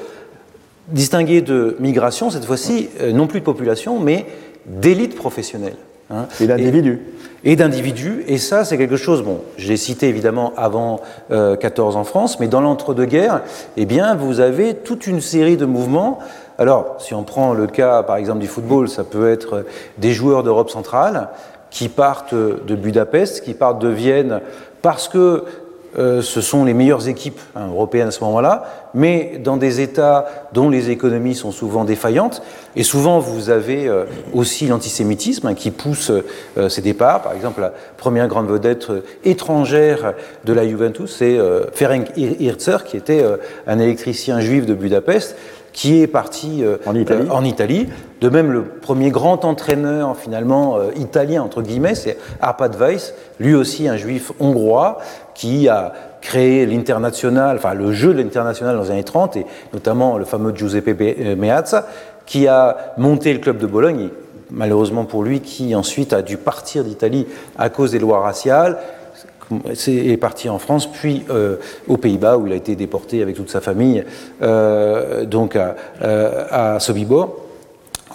Distinguer de migration, cette fois-ci, non plus de population, mais d'élite professionnelle. Hein. Et d'individus. Et, d'individus. Et ça, c'est quelque chose, bon, j'ai cité évidemment avant 14 en France, mais dans l'entre-deux-guerres, eh bien, vous avez toute une série de mouvements alors, si on prend le cas, par exemple, du football, ça peut être des joueurs d'Europe centrale qui partent de Budapest, qui partent de Vienne, parce que euh, ce sont les meilleures équipes hein, européennes à ce moment-là, mais dans des États dont les économies sont souvent défaillantes. Et souvent, vous avez euh, aussi l'antisémitisme hein, qui pousse euh, ces départs. Par exemple, la première grande vedette étrangère de la Juventus, c'est Ferenc Hirzer, qui était un électricien juif de Budapest, qui est parti euh, en, Italie. De même, le premier grand entraîneur finalement euh, italien, entre guillemets, c'est Arpad Weiss, lui aussi un juif hongrois, qui a créé l'international, enfin le jeu de l'international dans les années 30, et notamment le fameux Giuseppe euh, Meazza, qui a monté le club de Bologne, malheureusement pour lui, qui ensuite a dû partir d'Italie à cause des lois raciales, est parti en France, puis euh, aux Pays-Bas, où il a été déporté avec toute sa famille, euh, donc à, euh, à Sobibor.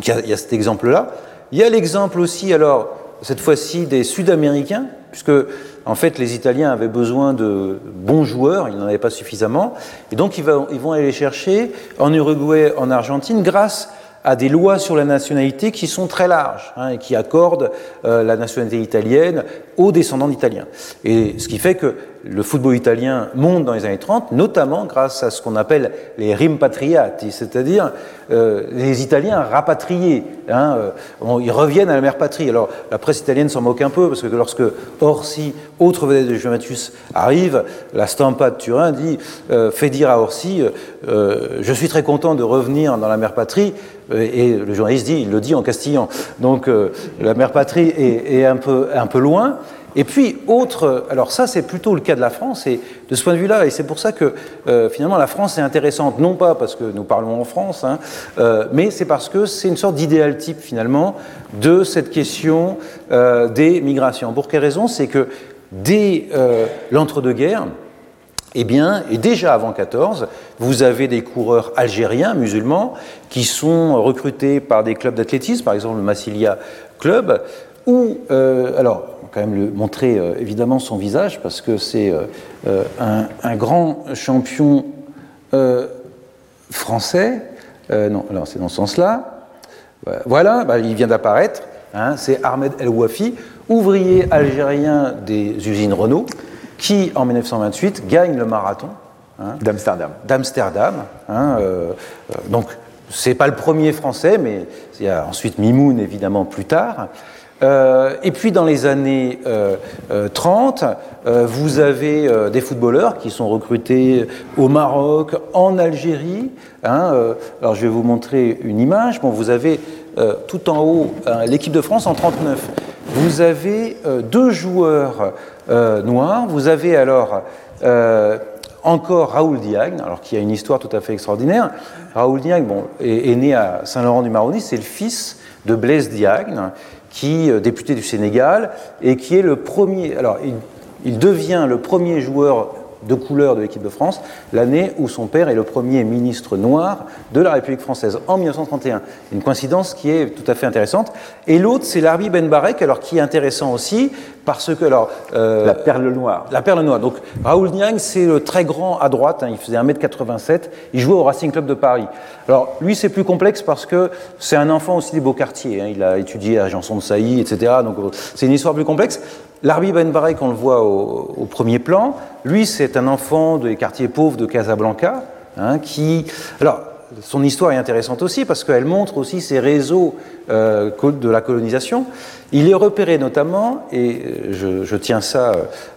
Il y, a, cet exemple-là. Il y a l'exemple aussi, alors, cette fois-ci, des Sud-Américains, puisque, en fait, les Italiens avaient besoin de bons joueurs, ils n'en avaient pas suffisamment, et donc ils vont, ils vont aller chercher en Uruguay, en Argentine, grâce à des lois sur la nationalité qui sont très larges hein, et qui accordent euh, la nationalité italienne aux descendants d'Italiens. Et ce qui fait que le football italien monte dans les années 30, notamment grâce à ce qu'on appelle les rimpatriati, c'est-à-dire euh, les Italiens rapatriés. Hein, euh, ils reviennent à la mère patrie. Alors la presse italienne s'en moque un peu parce que lorsque Orsi, autre vedette de Juventus, arrive, la Stampa de Turin dit, euh, fait dire à Orsi, je suis très content de revenir dans la mère patrie. Et le journaliste dit, il le dit en castillan. Donc la mère patrie est, un, peu, un peu loin. Et puis, autre, alors ça c'est plutôt le cas de la France, et de ce point de vue-là, et c'est pour ça que euh, finalement la France est intéressante, non pas parce que nous parlons en France, hein, euh, mais c'est parce que c'est une sorte d'idéal type finalement de cette question euh, des migrations. Pour quelle raison? C'est que dès l'entre-deux-guerres, eh bien, et déjà avant 14, vous avez des coureurs algériens, musulmans, qui sont recrutés par des clubs d'athlétisme, par exemple le Massilia Club, ou, alors, quand même le, montrer euh, évidemment son visage parce que c'est euh, euh, un, grand champion français. non, alors c'est dans ce sens-là. Voilà, bah, il vient d'apparaître. Hein, c'est Ahmed El Wafi, ouvrier algérien des usines Renault, qui en 1928 gagne le marathon hein, d'Amsterdam. D'Amsterdam. Hein, donc c'est pas le premier français, mais il y a ensuite Mimoun évidemment plus tard. Euh, et puis dans les années 30, euh, euh, vous avez des footballeurs qui sont recrutés au Maroc, en Algérie. Hein, alors je vais vous montrer une image. Bon, vous avez tout en haut l'équipe de France en 39. Vous avez deux joueurs noirs. Vous avez alors encore Raoul Diagne, alors qui a une histoire tout à fait extraordinaire. Raoul Diagne bon, est, est né à Saint-Laurent-du-Maroni, c'est le fils de Blaise Diagne, qui euh, député du Sénégal et qui est le premier. Alors, il, devient le premier joueur de couleur de l'équipe de France l'année où son père est le premier ministre noir de la République française en 1931. Une coïncidence qui est tout à fait intéressante. Et l'autre, c'est Larbi Ben Barek, alors qui est intéressant aussi parce que alors euh, la perle noire. La perle noire. Donc Raoul Niang, c'est le très grand à droite. Hein, il faisait 1m87. Il jouait au Racing Club de Paris. Alors lui, c'est plus complexe parce que c'est un enfant aussi des beaux quartiers. Hein. Il a étudié à Janson de Sailly, etc. Donc c'est une histoire plus complexe. Larbi Ben Barek, on le voit au, premier plan. Lui, c'est un enfant des quartiers pauvres de Casablanca, hein, qui alors son histoire est intéressante aussi parce qu'elle montre aussi ces réseaux euh, de la colonisation. Il est repéré notamment, et euh, je, tiens ça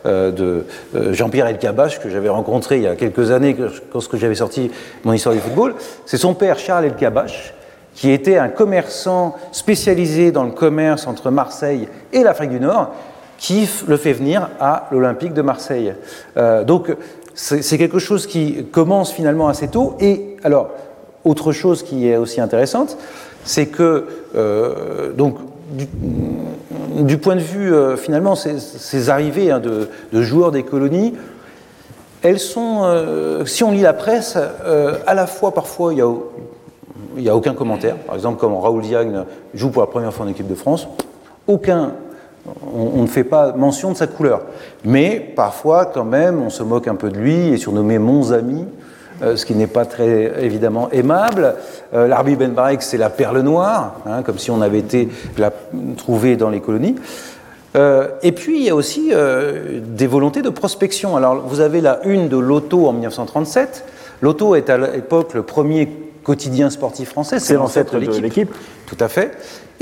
euh, de Jean-Pierre Elkabach, que j'avais rencontré il y a quelques années lorsque j'avais sorti mon histoire du football, c'est son père Charles Elkabach, qui était un commerçant spécialisé dans le commerce entre Marseille et l'Afrique du Nord, qui le fait venir à l'Olympique de Marseille. donc c'est quelque chose qui commence finalement assez tôt. Et alors, autre chose qui est aussi intéressante, c'est que, euh, donc, du, point de vue, euh, finalement, ces, arrivées hein, de, joueurs des colonies, elles sont, euh, si on lit la presse, à la fois, parfois, il n'y a, il a aucun commentaire. Par exemple, comme Raoul Diagne joue pour la première fois en équipe de France, aucun on, ne fait pas mention de sa couleur. Mais parfois, quand même, on se moque un peu de lui et surnommé mon ami. Euh, ce qui n'est pas très évidemment aimable. Euh, L'Arbi Ben Barek, c'est la perle noire, hein, comme si on avait été la trouver dans les colonies. Euh, et puis, il y a aussi des volontés de prospection. Alors, vous avez la une de l'Auto en 1937. L'Auto est à l'époque le premier quotidien sportif français. C'est l'ancêtre de l'équipe. Tout à fait.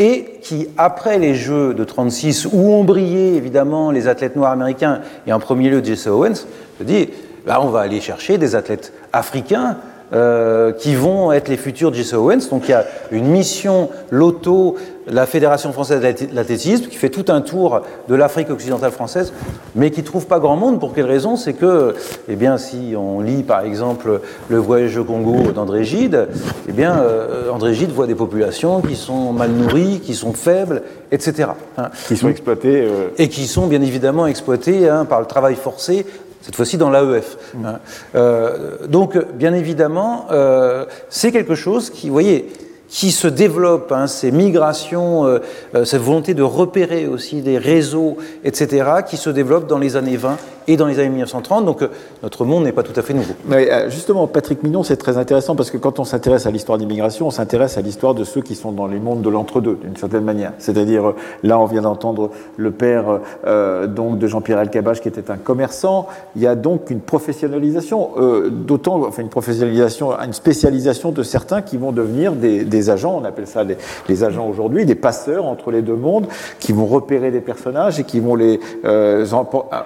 Et qui, après les Jeux de 36, où ont brillé évidemment les athlètes noirs américains, et en premier lieu Jesse Owens, se dit Là, on va aller chercher des athlètes africains euh, qui vont être les futurs Jesse Owens. Donc il y a une mission Loto, la Fédération française de l'athlétisme, qui fait tout un tour de l'Afrique occidentale française, mais qui trouve pas grand monde. Pour quelle raison? C'est que, eh bien, si on lit par exemple le voyage au Congo d'André Gide, eh bien, euh, André Gide voit des populations qui sont mal nourries, qui sont faibles, etc. Hein. Qui sont exploitées. Euh, Et qui sont bien évidemment exploitées hein, par le travail forcé cette fois-ci dans l'AEF. Hein. Euh, donc, bien évidemment, euh, c'est quelque chose qui, vous voyez, qui se développe, hein, ces migrations, euh, cette volonté de repérer aussi des réseaux, etc., qui se développent dans les années 20 et dans les années 1930. Donc notre monde n'est pas tout à fait nouveau. Mais justement, Patrick Mignon, c'est très intéressant parce que quand on s'intéresse à l'histoire d'immigration, on s'intéresse à l'histoire de ceux qui sont dans les mondes de l'entre-deux, d'une certaine manière. C'est-à-dire, là, on vient d'entendre le père euh, donc de Jean-Pierre Elkabach, qui était un commerçant. Il y a donc une professionnalisation, euh, d'autant, enfin une professionnalisation, une spécialisation de certains qui vont devenir des, des agents, on appelle ça les, les agents aujourd'hui, des passeurs entre les deux mondes, qui vont repérer des personnages et qui vont les euh,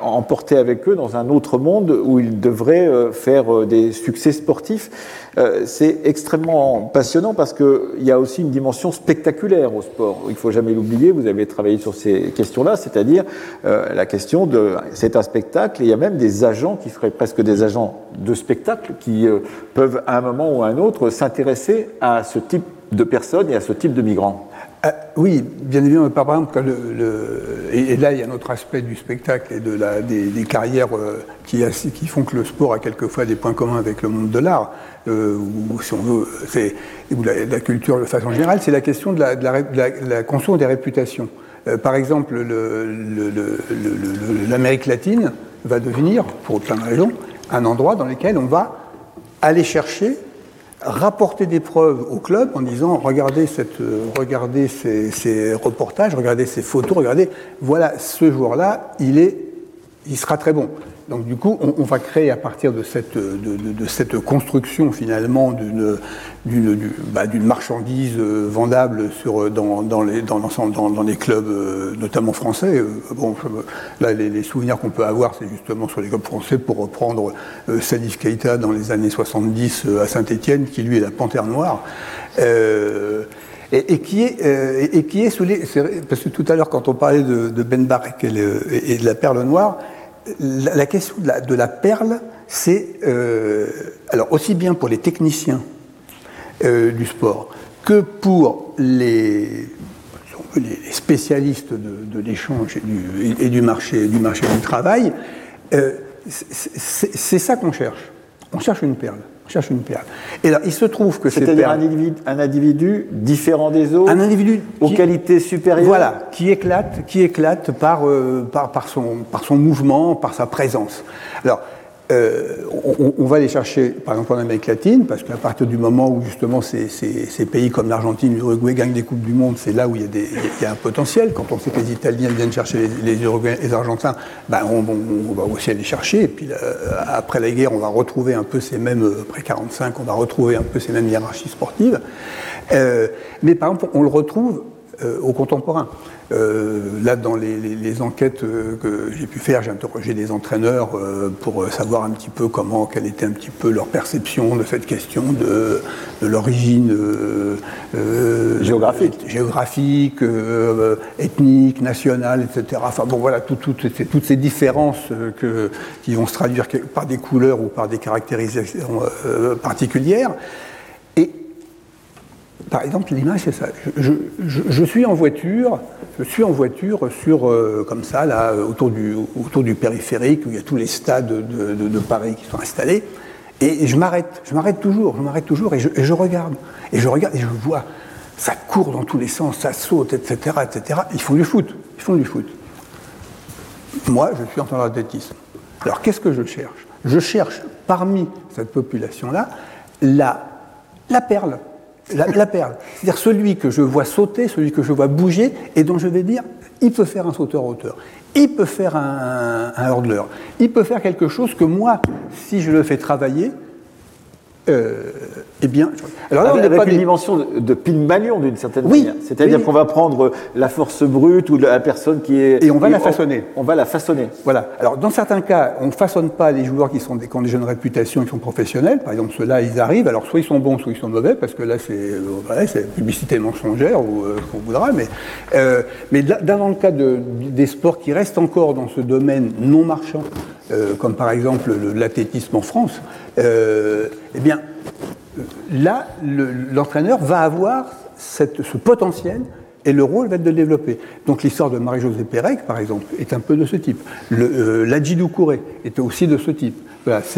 emporter avec dans un autre monde où ils devraient euh, faire euh, des succès sportifs. Euh, c'est extrêmement passionnant parce qu'il y a aussi une dimension spectaculaire au sport. Il faut jamais l'oublier, vous avez travaillé sur ces questions-là, c'est-à-dire la question de c'est un spectacle et il y a même des agents qui seraient presque des agents de spectacle qui peuvent à un moment ou à un autre s'intéresser à ce type de personnes et à ce type de migrants. Euh, oui, bien évidemment, par exemple, le, le, et, là il y a un autre aspect du spectacle et de la, des, carrières euh, qui, font que le sport a quelquefois des points communs avec le monde de l'art, euh, ou si on veut, ou la, culture de façon générale, c'est la question de la, de la, des réputations. Euh, par exemple, l'Amérique latine va devenir, pour plein de raisons, un endroit dans lequel on va aller chercher rapporter des preuves au club en disant regardez, regardez ces, reportages, regardez ces photos, regardez, voilà, ce joueur-là, il, il sera très bon. Donc du coup, on, va créer à partir de cette, de, cette construction finalement d'une bah, marchandise euh, vendable sur, dans, dans, les, dans, dans, les clubs, euh, notamment français. Euh, bon, là, les, souvenirs qu'on peut avoir, c'est justement sur les clubs français pour reprendre euh, Salif Keita dans les années 70 euh, à Saint-Étienne, qui lui est la panthère noire. Euh, et, qui est, euh, et qui est sous les. Parce que tout à l'heure, quand on parlait de, Ben Barek et, de la perle noire, la, question de la, perle, c'est euh, alors aussi bien pour les techniciens euh, du sport que pour les, spécialistes de, l'échange et du, et du, marché, du marché du travail, euh, c'est ça qu'on cherche. On cherche une perle. On cherche une perle. Et là, il se trouve que c'est un individu, un individu différent des autres, un individu aux qui, qualités supérieures, voilà, qui éclate, qui éclate par, euh, par, par, son, par son mouvement, par sa présence. Alors, euh, on, va les chercher, par exemple, en Amérique latine, parce qu'à partir du moment où justement ces, pays comme l'Argentine, l'Uruguay gagnent des coupes du monde, c'est là où il y, a un potentiel. Quand on sait que les Italiens viennent chercher les, les Argentins, ben on, va aussi aller chercher. Et puis euh, après la guerre, on va retrouver un peu ces mêmes, après 45, on va retrouver un peu ces mêmes hiérarchies sportives. Euh, mais par exemple, on le retrouve euh, au contemporain. Euh, là, dans les, les, les enquêtes euh, que j'ai pu faire, j'ai interrogé des entraîneurs euh, pour savoir un petit peu comment, quelle était un petit peu leur perception de cette question de, de l'origine géographique, géographique ethnique, nationale, etc. Enfin bon, voilà, tout, tout, toutes ces différences que, qui vont se traduire par des couleurs ou par des caractérisations particulières. Et par exemple, l'image, c'est ça. Je, suis en voiture, je suis en voiture sur, euh, comme ça, là, autour du, autour du périphérique, où il y a tous les stades de, de, Paris qui sont installés, et, je m'arrête, je m'arrête toujours, je m'arrête toujours, et je, regarde, et je regarde, et je vois, ça court dans tous les sens, ça saute, etc., etc. Ils font du foot, ils font du foot. Moi, je suis entraîneur d'athlétisme. Alors, qu'est-ce que je cherche? Je cherche, parmi cette population-là, la, la perle la, perle. C'est-à-dire celui que je vois sauter, celui que je vois bouger, et dont je vais dire, il peut faire un sauteur hauteur, il peut faire un, un hurdler, il peut faire quelque chose que moi, si je le fais travailler, euh, eh bien, alors là, on avec pas une des... dimension de, de Pygmalion d'une certaine oui, manière. C'est-à-dire oui. qu'on va prendre la force brute ou la personne qui est et on va la façonner. On, on, va la façononner. Voilà. Alors dans certains cas, on ne façonne pas les joueurs qui sont des, qui ont des jeunes réputations, qui sont professionnels. Par exemple, ceux-là, ils arrivent. Alors soit ils sont bons, soit ils sont mauvais, parce que là, c'est euh, voilà, publicité mensongère ou euh, qu'on voudra. Mais euh, mais là, dans le cas de, des sports qui restent encore dans ce domaine non marchand, euh, comme par exemple l'athlétisme en France. Euh, eh bien, là, l'entraîneur le, va avoir ce potentiel et le rôle va être de le développer. Donc l'histoire de Marie-Josée Pérec, par exemple, est un peu de ce type. Euh, L'Adji Doucouré était aussi de ce type.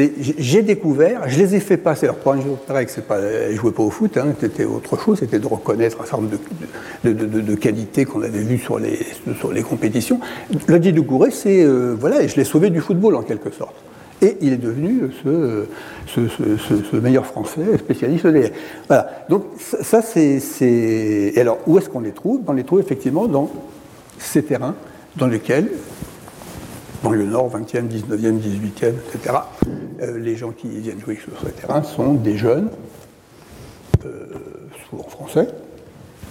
j'ai découvert, je les ai fait passer. Alors, pour joueur pareil, c'est pas, je jouais pas au foot, hein, c'était autre chose, c'était de reconnaître un certain nombre de, de, de, qu'on avait vues sur les, sur les compétitions. Lodi Doucouré, c'est, euh, voilà, je l'ai sauvé du football en quelque sorte. Et il est devenu ce, meilleur français spécialiste de Voilà. Donc, ça, c'est. Et alors, où est-ce qu'on les trouve? On les trouve effectivement dans ces terrains dans lesquels dans le Nord, 20e, 19e, 18e, etc. les gens qui viennent jouer sur ce terrain sont des jeunes, euh, souvent français,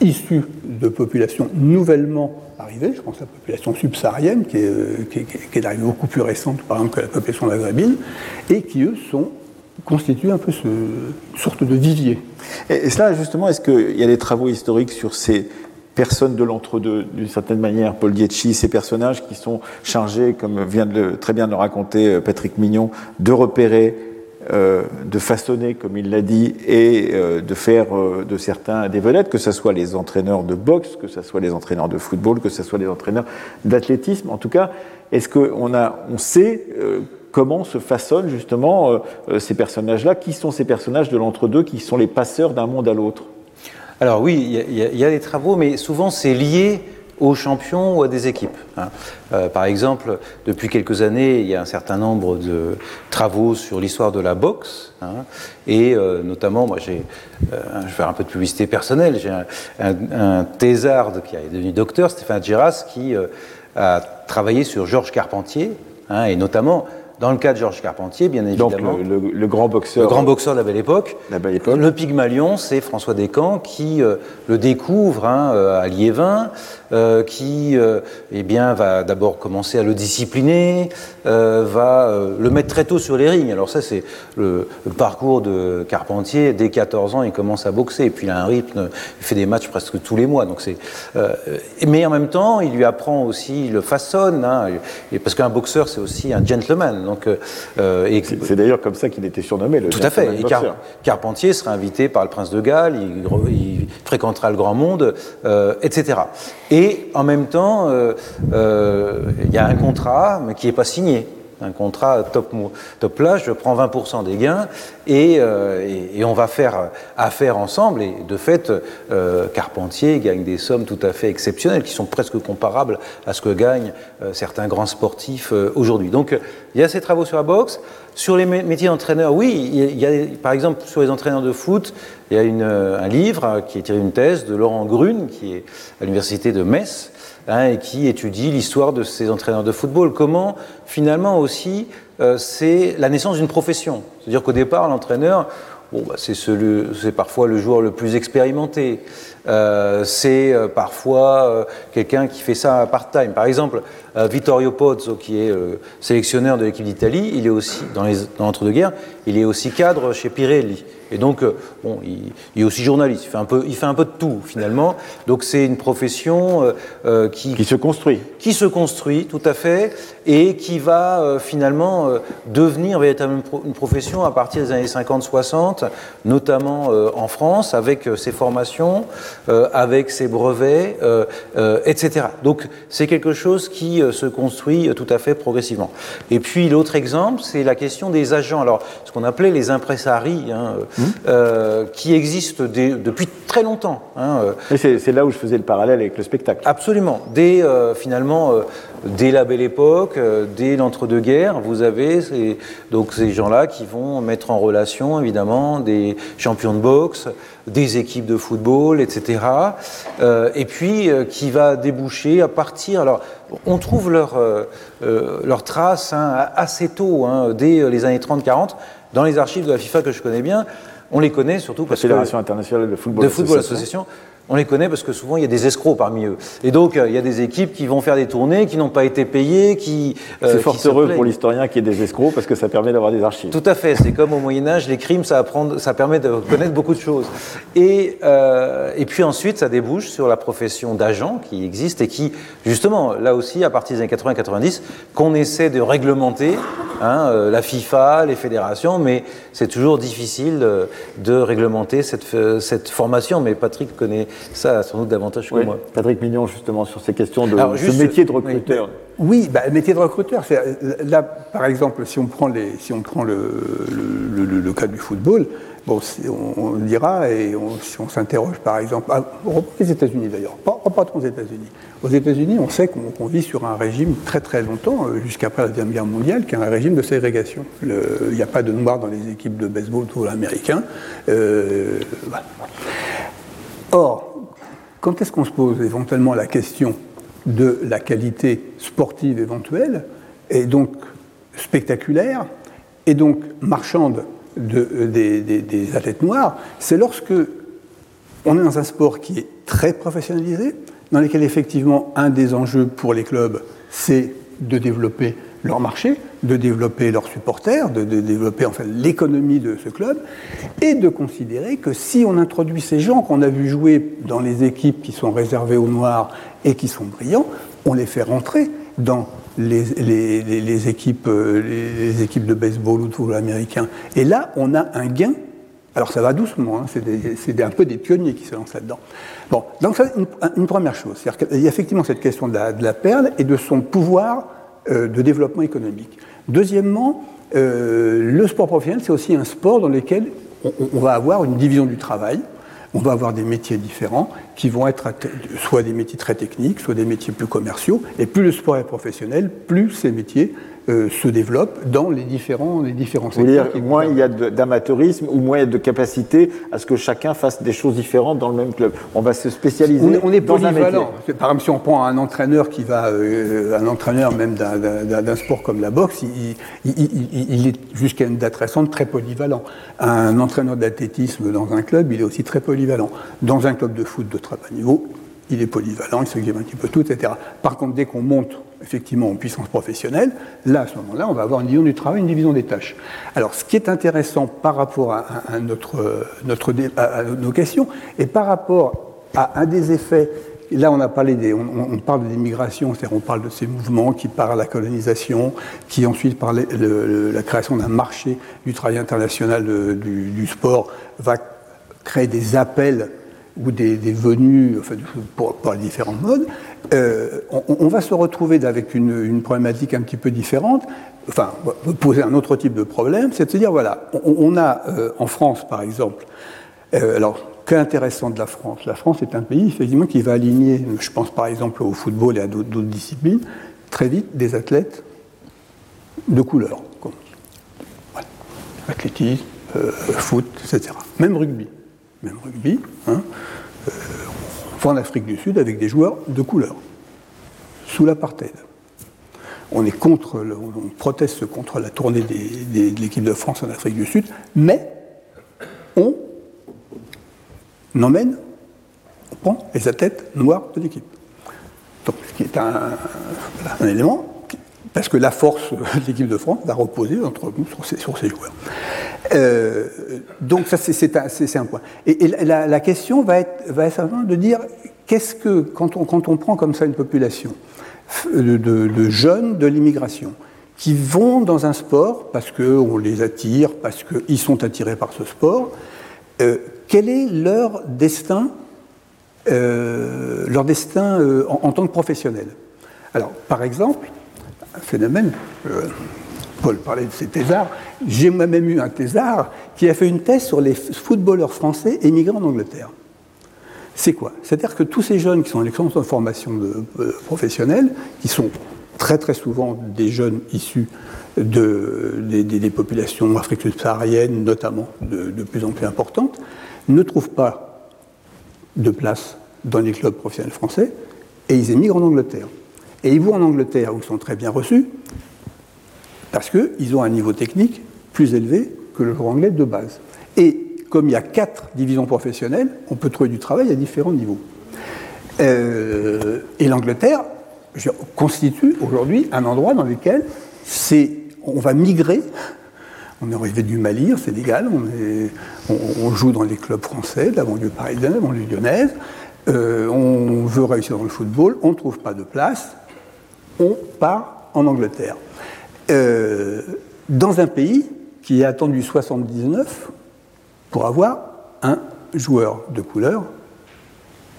issus de populations nouvellement arrivées, je pense à la population subsaharienne, qui est, euh, qui, est arrivée beaucoup plus récente, par exemple, que la population maghrébine, et qui, eux, sont constituent un peu ce sorte de vivier. Et, cela, justement, est-ce qu'il y a des travaux historiques sur ces personnes de l'entre-deux, d'une certaine manière, Paul Dietschi, ces personnages qui sont chargés, comme vient de très bien de le raconter euh, Patrick Mignon, de repérer, de façonner, comme il l'a dit, et euh, de faire de certains des vedettes, que ce soit les entraîneurs de boxe, que ce soit les entraîneurs de football, que ce soit les entraîneurs d'athlétisme. En tout cas, est-ce qu'on on sait comment se façonnent justement ces personnages-là? Qui sont ces personnages de l'entre-deux qui sont les passeurs d'un monde à l'autre? Alors oui, il y, a des travaux, mais souvent c'est lié aux champions ou à des équipes. Hein. Euh, par exemple, depuis quelques années, il y a un certain nombre de travaux sur l'histoire de la boxe, hein. et euh, notamment, moi, j'ai, euh, je vais faire un peu de publicité personnelle, j'ai un, un, thésarde qui est devenu docteur, Stéphane Giras, qui a travaillé sur Georges Carpentier, hein, et notamment dans le cas de Georges Carpentier, bien évidemment. Donc le, grand boxeur. Le grand boxeur de la belle époque. La belle époque. Le Pygmalion, c'est François Descamps qui euh, le découvre hein, euh, à Liévin, euh, qui eh bien, va d'abord commencer à le discipliner, va le mettre très tôt sur les rings. Alors ça, c'est le, parcours de Carpentier. Dès 14 ans, il commence à boxer. Et puis il a un rythme, il fait des matchs presque tous les mois. Donc c'est, mais en même temps, il lui apprend aussi, il le façonne. Hein, et, parce qu'un boxeur, c'est aussi un gentleman. Donc, euh, c'est d'ailleurs comme ça qu'il était surnommé. Le tout à fait. Et Carpentier sera invité par le prince de Galles, il, fréquentera le grand monde, euh, etc. Et en même temps, euh, il y a un contrat, mais qui n'est pas signé un contrat top, top je prends 20% des gains euh, et, on va faire affaire ensemble. Et de fait, euh, Carpentier gagne des sommes tout à fait exceptionnelles qui sont presque comparables à ce que gagnent euh, certains grands sportifs aujourd'hui. Donc il y a ces travaux sur la boxe. Sur les métiers d'entraîneur, oui, il y, a, par exemple sur les entraîneurs de foot, il y a un livre qui est tiré d'une thèse de Laurent Grune, qui est à l'université de Metz, Hein, et qui étudie l'histoire de ces entraîneurs de football. Comment, finalement aussi, euh, c'est la naissance d'une profession. C'est-à-dire qu'au départ, l'entraîneur, bon, bah, c'est parfois le joueur le plus expérimenté. Euh, c'est euh, parfois quelqu'un qui fait ça part-time. Par exemple, Vittorio Pozzo, qui est sélectionneur de l'équipe d'Italie, il est aussi, dans l'entre-deux-guerres, il est aussi cadre chez Pirelli. Et donc, euh, bon, il, est aussi journaliste, il fait, un peu, il fait un peu de tout finalement. Donc c'est une profession euh, euh, qui, qui se construit. Qui se construit, tout à fait, et qui va finalement devenir véritablement une profession à partir des années 50-60, notamment en France, avec ses formations, avec ses brevets, etc. Donc c'est quelque chose qui se construit tout à fait progressivement. Et puis l'autre exemple, c'est la question des agents. Alors, ce qu'on appelait les impresaries. Hein, euh, qui existe depuis très longtemps. Hein, euh. c'est là où je faisais le parallèle avec le spectacle. Absolument. Dès, euh, finalement, dès la Belle Époque, dès l'entre-deux-guerres, vous avez ces, donc ces gens-là qui vont mettre en relation, évidemment, des champions de boxe, des équipes de football, etc. et puis, qui va déboucher à partir... Alors, on trouve leurs leur traces hein, assez tôt, hein, dès les années 30-40, dans les archives de la FIFA que je connais bien, on les connaît surtout parce que... La Fédération internationale de football, de football association. On les connaît parce que souvent il y a des escrocs parmi eux. Et donc euh, il y a des équipes qui vont faire des tournées, qui n'ont pas été payées, qui. Euh, c'est fort heureux pour l'historien qu'il y ait des escrocs parce que ça permet d'avoir des archives. Tout à fait. C'est comme au Moyen Âge, les crimes, ça, apprend, ça permet de connaître beaucoup de choses. Et, euh, et puis ensuite, ça débouche sur la profession d'agent qui existe et qui, justement, là aussi, à partir des années 80-90, qu'on essaie de réglementer hein, euh, la FIFA, les fédérations, mais c'est toujours difficile de, réglementer cette, cette, formation. Mais Patrick connaît ça sans doute davantage que moi. Patrick Mignon, justement, sur ces questions de ce métier de recruteur. Oui, bah, le métier de recruteur, là, par exemple, si on prend, les, si on prend le, le, le, le cas du football, Bon, on, le dira, et si on s'interroge par exemple, ah, les États-Unis d'ailleurs, pas aux États-Unis. Aux États-Unis, on sait qu'on vit sur un régime très très longtemps, euh, jusqu'après la Deuxième Guerre mondiale, qui est un régime de ségrégation. Il n'y a pas de noirs dans les équipes de baseball tout américain. Euh, Or, quand est-ce qu'on se pose éventuellement la question de la qualité sportive éventuelle, et donc spectaculaire, et donc marchande de, des, des, athlètes noirs, c'est lorsque on est dans un sport qui est très professionnalisé, dans lequel effectivement un des enjeux pour les clubs, c'est de développer leur marché, de développer leurs supporters, de, développer enfin l'économie de ce club, et de considérer que si on introduit ces gens qu'on a vu jouer dans les équipes qui sont réservées aux Noirs et qui sont brillants, on les fait rentrer dans les, équipes, euh, les, équipes de baseball ou de football américain. Et là, on a un gain. Alors ça va doucement, hein, c'est un peu des pionniers qui se lancent là-dedans. Bon, donc ça, une, une première chose, c'est-à-dire qu'il y a effectivement cette question de la, perle et de son pouvoir de développement économique. Deuxièmement, euh, le sport professionnel, c'est aussi un sport dans lequel on va avoir une division du travail, on va avoir des métiers différents qui vont être soit des métiers très techniques, soit des métiers plus commerciaux. Et plus le sport est professionnel, plus ces métiers euh, se développent dans les différents, les différents secteurs. Dire, moins il y a d'amateurisme ou moins il y a de capacité à ce que chacun fasse des choses différentes dans le même club. On va se spécialiser. On est, on est polyvalent. Par exemple, si on prend un entraîneur qui va, euh, un entraîneur même d'un sport comme la boxe, il, il, il est jusqu'à une date récente très polyvalent. Un entraîneur d'athlétisme dans un club, il est aussi très polyvalent. Dans un club de foot de très bas niveau, il est polyvalent, il s'occupe un petit peu tout, etc. Par contre, dès qu'on monte effectivement en puissance professionnelle, là, à ce moment-là, on va avoir une division du travail, une division des tâches. Alors, ce qui est intéressant par rapport à, notre, notre, à nos questions, et par rapport à un des effets, là, on a parlé des, on, on parle de l'immigration, c'est-à-dire on parle de ces mouvements qui parlent à la colonisation, qui ensuite par la création d'un marché du travail international du, du sport va créer des appels ou des, des venues enfin, pour, pour, les différents modes, euh, on, va se retrouver avec une, problématique un petit peu différente, enfin, poser un autre type de problème, c'est de se dire, voilà, on, a euh, en France, par exemple, euh, alors, qu'intéressant de la France. La France est un pays, effectivement, qui va aligner, je pense par exemple au football et à d'autres disciplines, très vite des athlètes de couleur, comme athlétisme, euh, foot, etc. Même rugby même rugby, hein, euh, on va en Afrique du Sud avec des joueurs de couleur, sous l'apartheid. On est contre, on proteste contre la tournée de l'équipe de France en Afrique du Sud, mais on emmène, on prend les athlètes noirs de l'équipe. Donc, ce qui est un élément parce que la force de l'équipe de France va reposer entre sur ces, joueurs. Euh, donc ça c'est un, point. Et, la, question va être, va de dire qu'est-ce que quand on, prend comme ça une population de, jeunes de l'immigration qui vont dans un sport parce qu'on les attire, parce qu'ils sont attirés par ce sport, euh, quel est leur destin, euh, leur destin en, en, tant que professionnel Alors, par exemple, phénomène. Euh, Paul parlait de ses thésards. J'ai moi-même eu un thésard qui a fait une thèse sur les footballeurs français émigrés en Angleterre. C'est quoi? C'est-à-dire que tous ces jeunes qui sont en de formation euh, professionnelle, qui sont très très souvent des jeunes issus de, des, populations africaines subsahariennes, notamment de plus en plus importantes, ne trouvent pas de place dans les clubs professionnels français et ils émigrent en Angleterre. Et ils vont en Angleterre où ils sont très bien reçus parce qu'ils ont un niveau technique plus élevé que le joueur anglais de base. Et comme il y a quatre divisions professionnelles, on peut trouver du travail à différents niveaux. Euh, et l'Angleterre constitue aujourd'hui un endroit dans lequel on va migrer. On est arrivé du Mali, au Sénégal, on, est, on, on, joue dans les clubs français, de la banlieue parisienne, de la banlieue lyonnaise. Euh, on veut réussir dans le football, on ne trouve pas de place, on part en Angleterre. Euh, dans un pays qui a attendu 79 pour avoir un joueur de couleur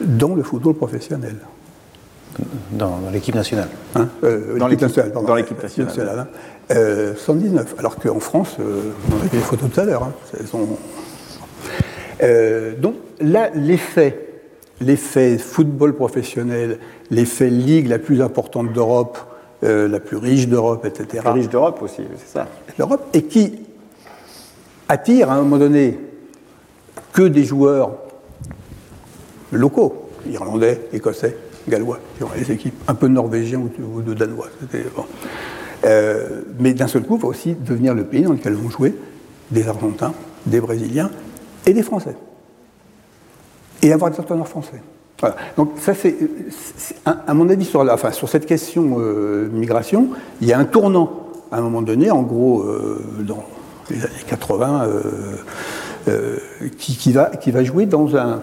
dans le football professionnel. Dans, l'équipe nationale. Hein euh, dans l'équipe nationale. Dans l'équipe nationale. Hein. Euh, 119. Alors qu'en France, on avait des photos tout à l'heure. Hein. Donc là, l'effet, l'effet football professionnel, l'effet ligue la plus importante d'Europe, euh, la plus riche d'Europe, etc. La plus riche d'Europe aussi, c'est ça. L'Europe, et qui attire à un moment donné que des joueurs locaux, irlandais, écossais, gallois, les équipes, un peu norvégiens ou, de danois. Euh, mais d'un seul coup, va aussi devenir le pays dans lequel vont jouer des Argentins, des Brésiliens et des Français. Et avoir des entraîneurs français. Voilà. Donc ça c'est, à mon avis, sur, la, enfin, sur cette question euh, migration, il y a un tournant à un moment donné, en gros, euh, dans les années 80, qui, va, qui va jouer dans un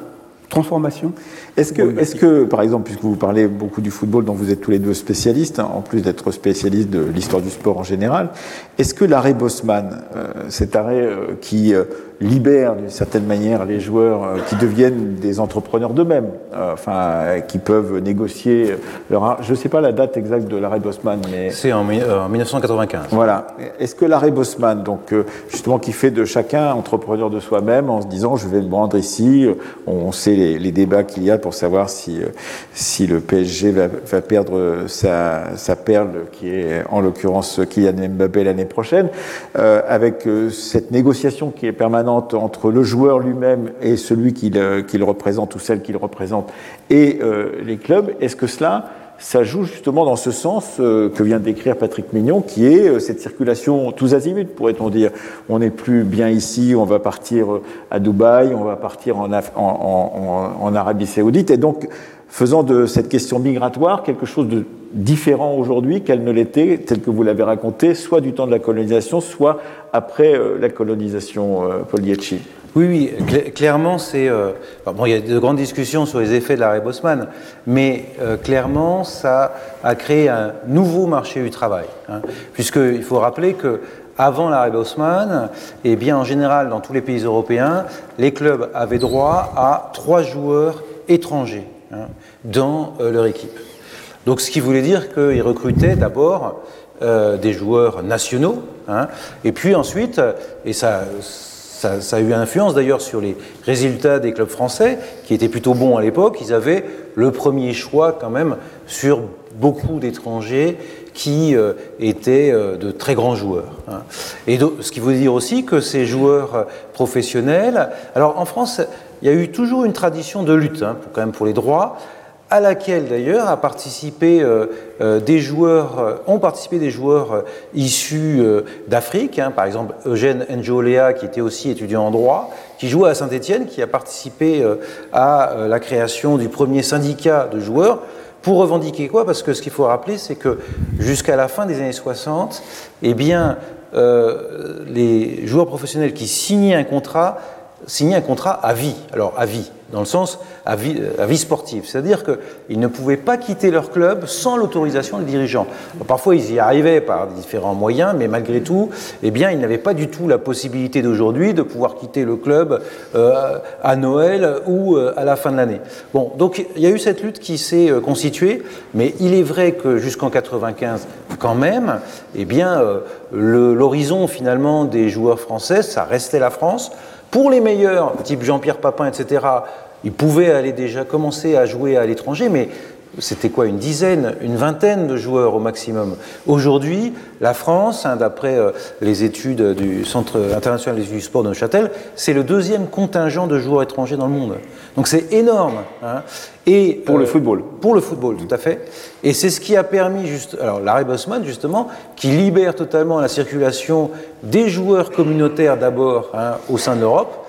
transformation est-ce que, est que, par exemple, puisque vous parlez beaucoup du football dont vous êtes tous les deux spécialistes, hein, en plus d'être spécialiste de l'histoire du sport en général, est-ce que l'arrêt Bosman, euh, cet arrêt euh, qui euh, libère d'une certaine manière les joueurs qui deviennent des entrepreneurs d'eux-mêmes, enfin, qui peuvent négocier leur. Je ne sais pas la date exacte de l'arrêt Bosman, mais. C'est en, 1995. Voilà. Est-ce que l'arrêt Bosman, donc, justement, qui fait de chacun entrepreneur de soi-même en se disant je vais me rendre ici, on sait les, les débats qu'il y a pour savoir si, euh, si le PSG va, va perdre sa, sa, perle, qui est en l'occurrence Kylian Mbappé l'année prochaine, euh, avec euh, cette négociation qui est permanente entre le joueur lui-même et celui qu'il le représente ou celle qu'il représente et les clubs. Est-ce que cela ça joue justement dans ce sens que vient d'écrire Patrick Mignon, qui est cette circulation tous azimuts, pourrait-on dire? On n'est plus bien ici, on va partir à Dubaï, on va partir en, Arabie Saoudite, et donc faisant de cette question migratoire quelque chose de différent aujourd'hui qu'elle ne l'était, tel que vous l'avez raconté, soit du temps de la colonisation, soit après la colonisation euh. Oui, oui, clairement, c'est. Euh, bon, il y a de grandes discussions sur les effets de l'arrêt Bosman, mais euh, clairement, ça a créé un nouveau marché du travail. Hein, Puisqu'il faut rappeler que. Avant l'arrêt Bosman, eh bien, en général, dans tous les pays européens, les clubs avaient droit à trois joueurs étrangers hein, dans euh, leur équipe. Donc, ce qui voulait dire qu'ils recrutaient d'abord des joueurs nationaux, hein, et puis ensuite, et ça a eu influence d'ailleurs sur les résultats des clubs français, qui étaient plutôt bons à l'époque. Ils avaient le premier choix quand même sur beaucoup d'étrangers qui euh, étaient euh, de très grands joueurs. Hein. Et ce qui veut dire aussi que ces joueurs euh, professionnels, alors en France, il y a eu toujours une tradition de lutte, hein, quand même pour les droits à laquelle d'ailleurs euh, euh, euh, ont participé des joueurs issus d'Afrique, hein, par exemple Eugène Njolea qui était aussi étudiant en droit, qui jouait à Saint-Étienne, qui a participé à la création du premier syndicat de joueurs. Pour revendiquer quoi? Parce que ce qu'il faut rappeler, c'est que jusqu'à la fin des années 60, eh les joueurs professionnels qui signaient un contrat signaient un contrat à vie. Alors à vie, dans le sens à vie, à vie sportive. C'est-à-dire qu'ils ne pouvaient pas quitter leur club sans l'autorisation des dirigeants. parfois, ils y arrivaient par différents moyens, mais malgré tout, eh bien, ils n'avaient pas du tout la possibilité d'aujourd'hui de pouvoir quitter le club euh, à Noël ou euh, à la fin de l'année. Bon, donc il y a eu cette lutte qui s'est euh, constituée, mais il est vrai que jusqu'en 95, quand même, eh bien, l'horizon finalement des joueurs français, ça restait la France. Pour les meilleurs, type Jean-Pierre Papin, etc., ils pouvaient aller déjà commencer à jouer à l'étranger, mais c'était quoi Une dizaine, une vingtaine de joueurs au maximum. Aujourd'hui, la France, hein, d'après euh, les études du Centre international du sport de Neuchâtel, c'est le deuxième contingent de joueurs étrangers dans le monde. Donc c'est énorme. Hein. Et, pour le euh, football. Pour le football, tout à fait. Et c'est ce qui a permis, juste, alors Larry Bosman, justement, qui libère totalement la circulation des joueurs communautaires d'abord hein, au sein de l'Europe,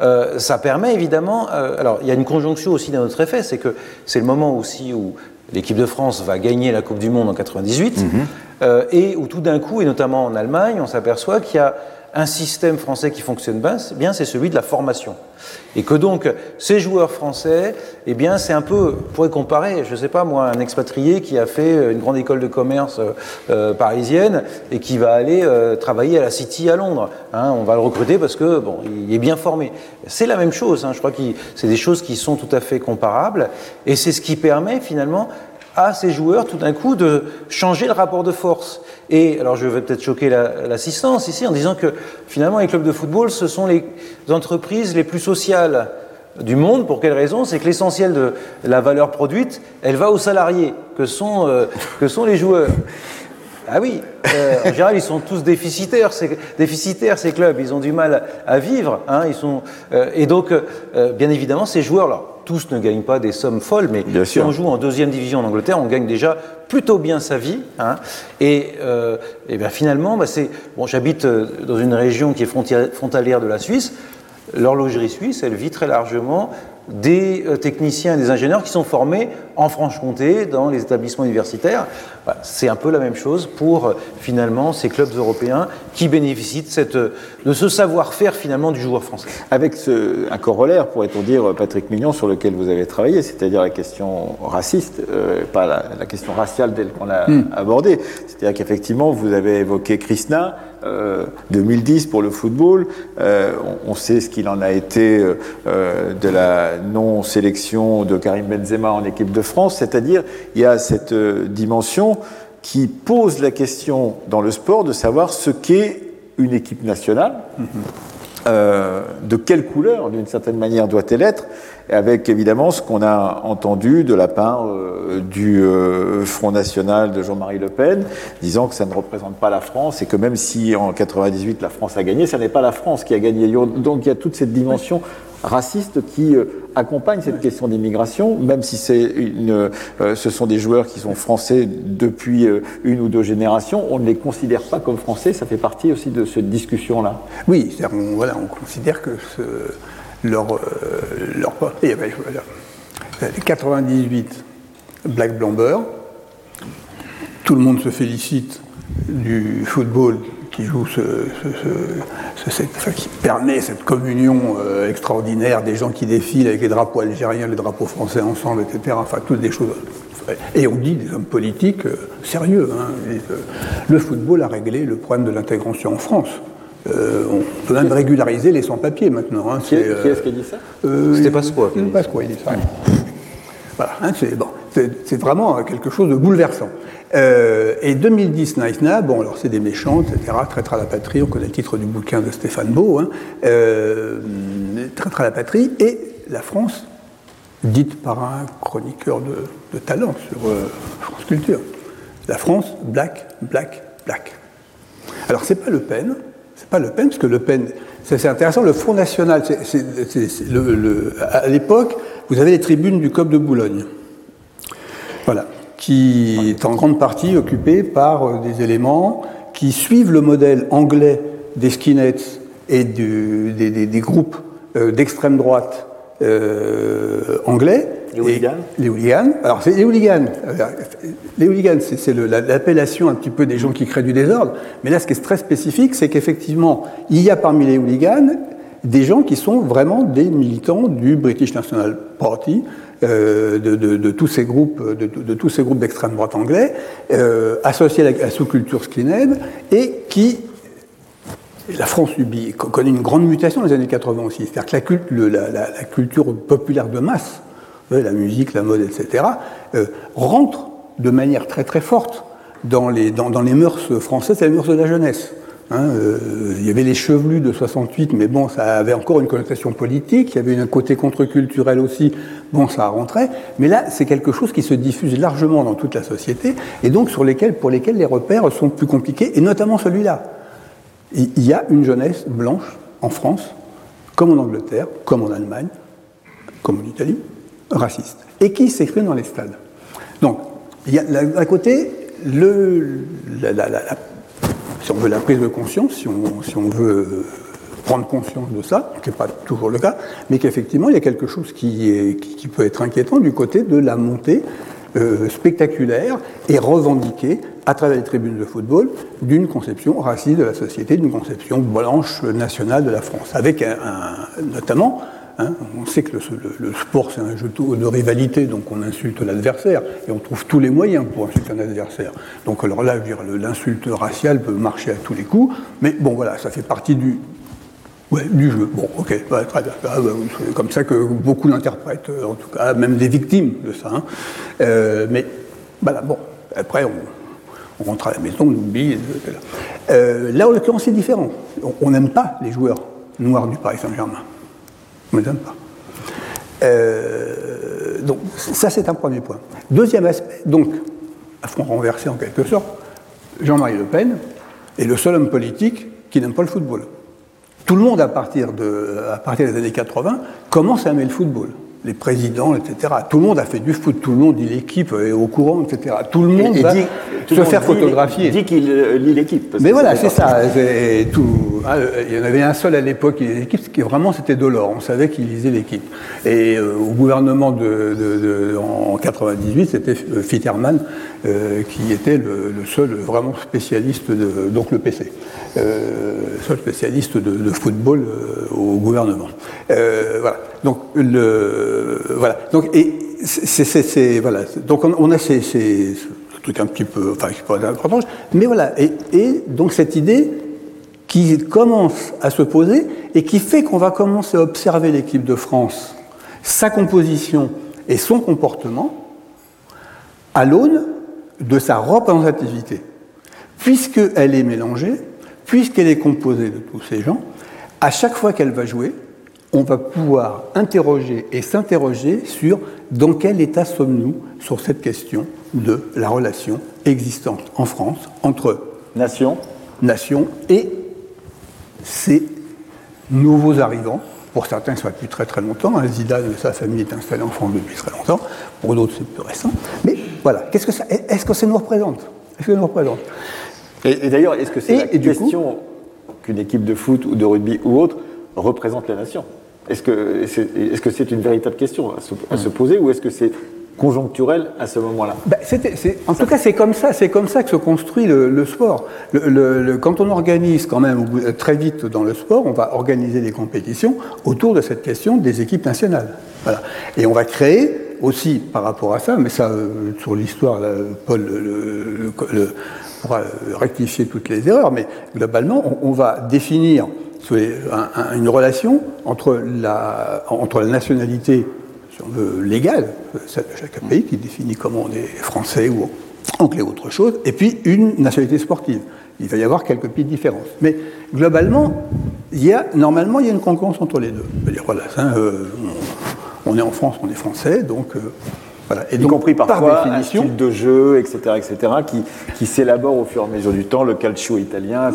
euh, ça permet évidemment. Euh, alors, il y a une conjonction aussi d'un autre effet, c'est que c'est le moment aussi où l'équipe de France va gagner la Coupe du Monde en 98, mhm. euh, et où tout d'un coup, et notamment en Allemagne, on s'aperçoit qu'il y a un système français qui fonctionne bien, c'est celui de la formation. Et que donc, ces joueurs français, eh bien, c'est un peu, on pourrait comparer, je ne sais pas moi, un expatrié qui a fait une grande école de commerce euh, parisienne et qui va aller euh, travailler à la City à Londres. Hein. on va le recruter parce que, bon, il est bien formé. C'est la même chose, hein. je crois que c'est des choses qui sont tout à fait comparables. Et c'est ce qui permet finalement à ces joueurs tout d'un coup de changer le rapport de force. Et alors je vais peut-être choquer l'assistance ici en disant que finalement les clubs de football, ce sont les entreprises les plus sociales du monde. Pour quelle raison? C'est que l'essentiel de la valeur produite, elle va aux salariés, que sont, euh, que sont les joueurs? Ah oui, euh, en général, ils sont tous déficitaires, ces, déficitaires, ces clubs. Ils ont du mal à vivre. Hein, ils sont, euh, et donc, bien évidemment, ces joueurs-là, tous ne gagnent pas des sommes folles, mais si on joue en deuxième division en Angleterre, on gagne déjà plutôt bien sa vie. Hein. et, euh, bien finalement, bah c'est bon, j'habite euh, dans une région qui est frontalière de la Suisse. L'horlogerie suisse, elle vit très largement des euh, techniciens et des ingénieurs qui sont formés en Franche-Comté, dans les établissements universitaires. C'est un peu la même chose pour euh, finalement ces clubs européens qui bénéficient de, cette, de ce savoir-faire finalement du joueur français. Avec ce, un corollaire, pourrait-on dire, Patrick Mignon, sur lequel vous avez travaillé, c'est-à-dire la question raciste, euh, pas la, question raciale telle qu'on l'a hmm. abordée. C'est-à-dire qu'effectivement, vous avez évoqué Krishna, 2010 pour le football. on, sait ce qu'il en a été de la non-sélection de Karim Benzema en équipe de France, c'est-à-dire il y a cette euh, dimension qui pose la question dans le sport de savoir ce qu'est une équipe nationale, mm-hmm. Euh, de quelle couleur, d'une certaine manière, doit-elle être, avec évidemment ce qu'on a entendu de la part euh, du Front National de Jean-Marie Le Pen, disant que ça ne représente pas la France et que même si en 98 la France a gagné, ce n'est pas la France qui a gagné. Donc il y a toute cette dimension raciste qui euh, accompagne cette question d'immigration, même si c'est une, euh, ce sont des joueurs qui sont français depuis euh, une ou deux générations, on ne les considère pas comme français, ça fait partie aussi de cette discussion-là. Oui, on, voilà, on considère que leur, leur... Et, ben, voilà, 98, Black Blamber, tout le monde se félicite du football qui joue ce, qui permet cette communion euh, extraordinaire des gens qui défilent avec les drapeaux algériens, les drapeaux français ensemble, etc. Enfin, toutes des choses. Et on dit des hommes politiques euh, sérieux. Hein. Euh, le football a réglé le problème de l'intégration en France. on peut même régulariser les sans-papiers maintenant. Hein. Qui est-ce qui a dit ça? C'était Pasqua. C'était Pasqua, il dit ça. Voilà, hein, c'est bon, vraiment quelque chose de bouleversant. Euh, et 2010, Naïsna, bon, alors c'est des méchants, etc., traître à la patrie, on connaît le titre du bouquin de Stéphane Beau, hein, euh, à la patrie, et la France, dite par un chroniqueur de, talent sur euh, France Culture. La France, black, black, black. Alors c'est pas Le Pen, c'est pas Le Pen, parce que Le Pen, c'est intéressant, le Front National, à l'époque, vous avez les tribunes du COP de Boulogne. Voilà qui est en grande partie occupé par euh, des éléments qui suivent le modèle anglais des skinheads et des, groupes euh, d'extrême droite euh, anglais. Les hooligans Les hooligans. Alors, c'est les hooligans. Les hooligans, c'est l'appellation un petit peu des gens qui créent du désordre. Mais là, ce qui est très spécifique, c'est qu'effectivement, il y a parmi les hooligans des gens qui sont vraiment des militants du British National Party, euh, de, tous ces groupes, de, tous ces groupes d'extrême droite anglais, euh, associés à la, sous-culture skinhead, et qui la France subit, connaît une grande mutation dans les années 80 aussi. C'est-à-dire que la, culture populaire de masse, la musique, la mode, etc., euh, rentre de manière très très forte dans les, dans les mœurs françaises et les mœurs de la jeunesse. Hein, euh, il y avait les chevelus de 68, mais bon, ça avait encore une connotation politique. Il y avait un côté contre-culturel aussi. Bon, ça rentrait. Mais là, c'est quelque chose qui se diffuse largement dans toute la société, et donc sur lesquels, pour lesquels les repères sont plus compliqués, et notamment celui-là. Il y a une jeunesse blanche en France, comme en Angleterre, comme en Allemagne, comme en Italie, raciste, et qui s'exprime dans les stades. Donc, il y a d'un côté le, la, la, la si on veut la prise de conscience, si on, veut prendre conscience de ça, ce qui n'est pas toujours le cas, mais qu'effectivement, il y a quelque chose qui, peut être inquiétant du côté de la montée euh, spectaculaire et revendiquée à travers les tribunes de football d'une conception raciste de la société, d'une conception blanche nationale de la France, avec un, notamment Hein, on sait que le, sport, c'est un jeu de rivalité, donc on insulte l'adversaire, et on trouve tous les moyens pour insulter un adversaire. Donc alors là, l'insulte raciale peut marcher à tous les coups, mais bon, voilà, ça fait partie du, jeu. Bon, ok, très bien. Ah, bah, c'est comme ça que beaucoup l'interprètent, en tout cas, même des victimes de ça. Hein. Euh, mais voilà, bon, après, on, rentre à la maison, on oublie. Euh, là, en l'occurrence, c'est différent. On n'aime pas les joueurs noirs du Paris Saint-Germain. On ne aime pas. Euh, donc, ça, c'est un premier point. Deuxième aspect, donc, à front renversé en quelque sorte, Jean-Marie Le Pen est le seul homme politique qui n'aime pas le football. Tout le monde, à partir, de, à partir des années 80, commence à aimer le football les présidents, etc. Tout le monde a fait du foot, tout le monde dit l'équipe est au courant, etc. Tout le monde va se faire photographier. Il dit qu'il euh, lit l'équipe. Mais voilà, c'est ça. Tout, ah, il y en avait un seul à l'époque qui lisait l'équipe, qui vraiment c'était Delors. On savait qu'il lisait l'équipe. Et euh, au gouvernement de, en 98, c'était euh, Fitterman qui était le, seul vraiment spécialiste de donc le PC, seul spécialiste de, football au gouvernement. voilà. Donc le voilà. Donc et c'est voilà. Donc on, a ces, un petit peu, important, mais voilà. Et, et, donc cette idée qui commence à se poser et qui fait qu'on va commencer à observer l'équipe de France, sa composition et son comportement à l'aune de sa représentativité, puisqu'elle est mélangée, puisqu'elle est composée de tous ces gens, à chaque fois qu'elle va jouer, on va pouvoir interroger et s'interroger sur dans quel état sommes-nous sur cette question de la relation existante en France entre nation, nation et ces nouveaux arrivants. Pour certains, ça va depuis très très longtemps. Hein. Zidane et sa famille est installée en France depuis très longtemps. Pour d'autres, c'est plus récent. Mais voilà, qu'est-ce que ça, est-ce que ça nous représente? Est-ce que ça nous représente? Et, d'ailleurs, est-ce que c'est la question qu'une équipe de foot ou de rugby ou autre représente la nation? Est-ce que c'est est -ce c'est une véritable question à se, poser ou est-ce que c'est conjoncturel à ce moment-là? Ben, En tout cas, c'est comme ça, c'est comme ça que se construit le, sport. Le, quand on organise quand même très vite dans le sport, on va organiser des compétitions autour de cette question des équipes nationales. Voilà. Et on va créer aussi par rapport à ça, mais ça, euh, sur l'histoire, Paul pourra rectifier toutes les erreurs, mais globalement, on va définir une relation entre la, entre la nationalité légale, celle de chaque pays, qui définit comment on est français ou anglais ou autre chose, et puis une nationalité sportive. Il va y avoir quelques petites différences. Mais globalement, il y a, normalement, il y a une concurrence entre les deux. Dire, voilà, euh, on, est en France, on est français, donc euh, et y compris parfois par un style de jeu, etc., etc., qui, qui s'élabore au fur et à mesure du temps, le calcio italien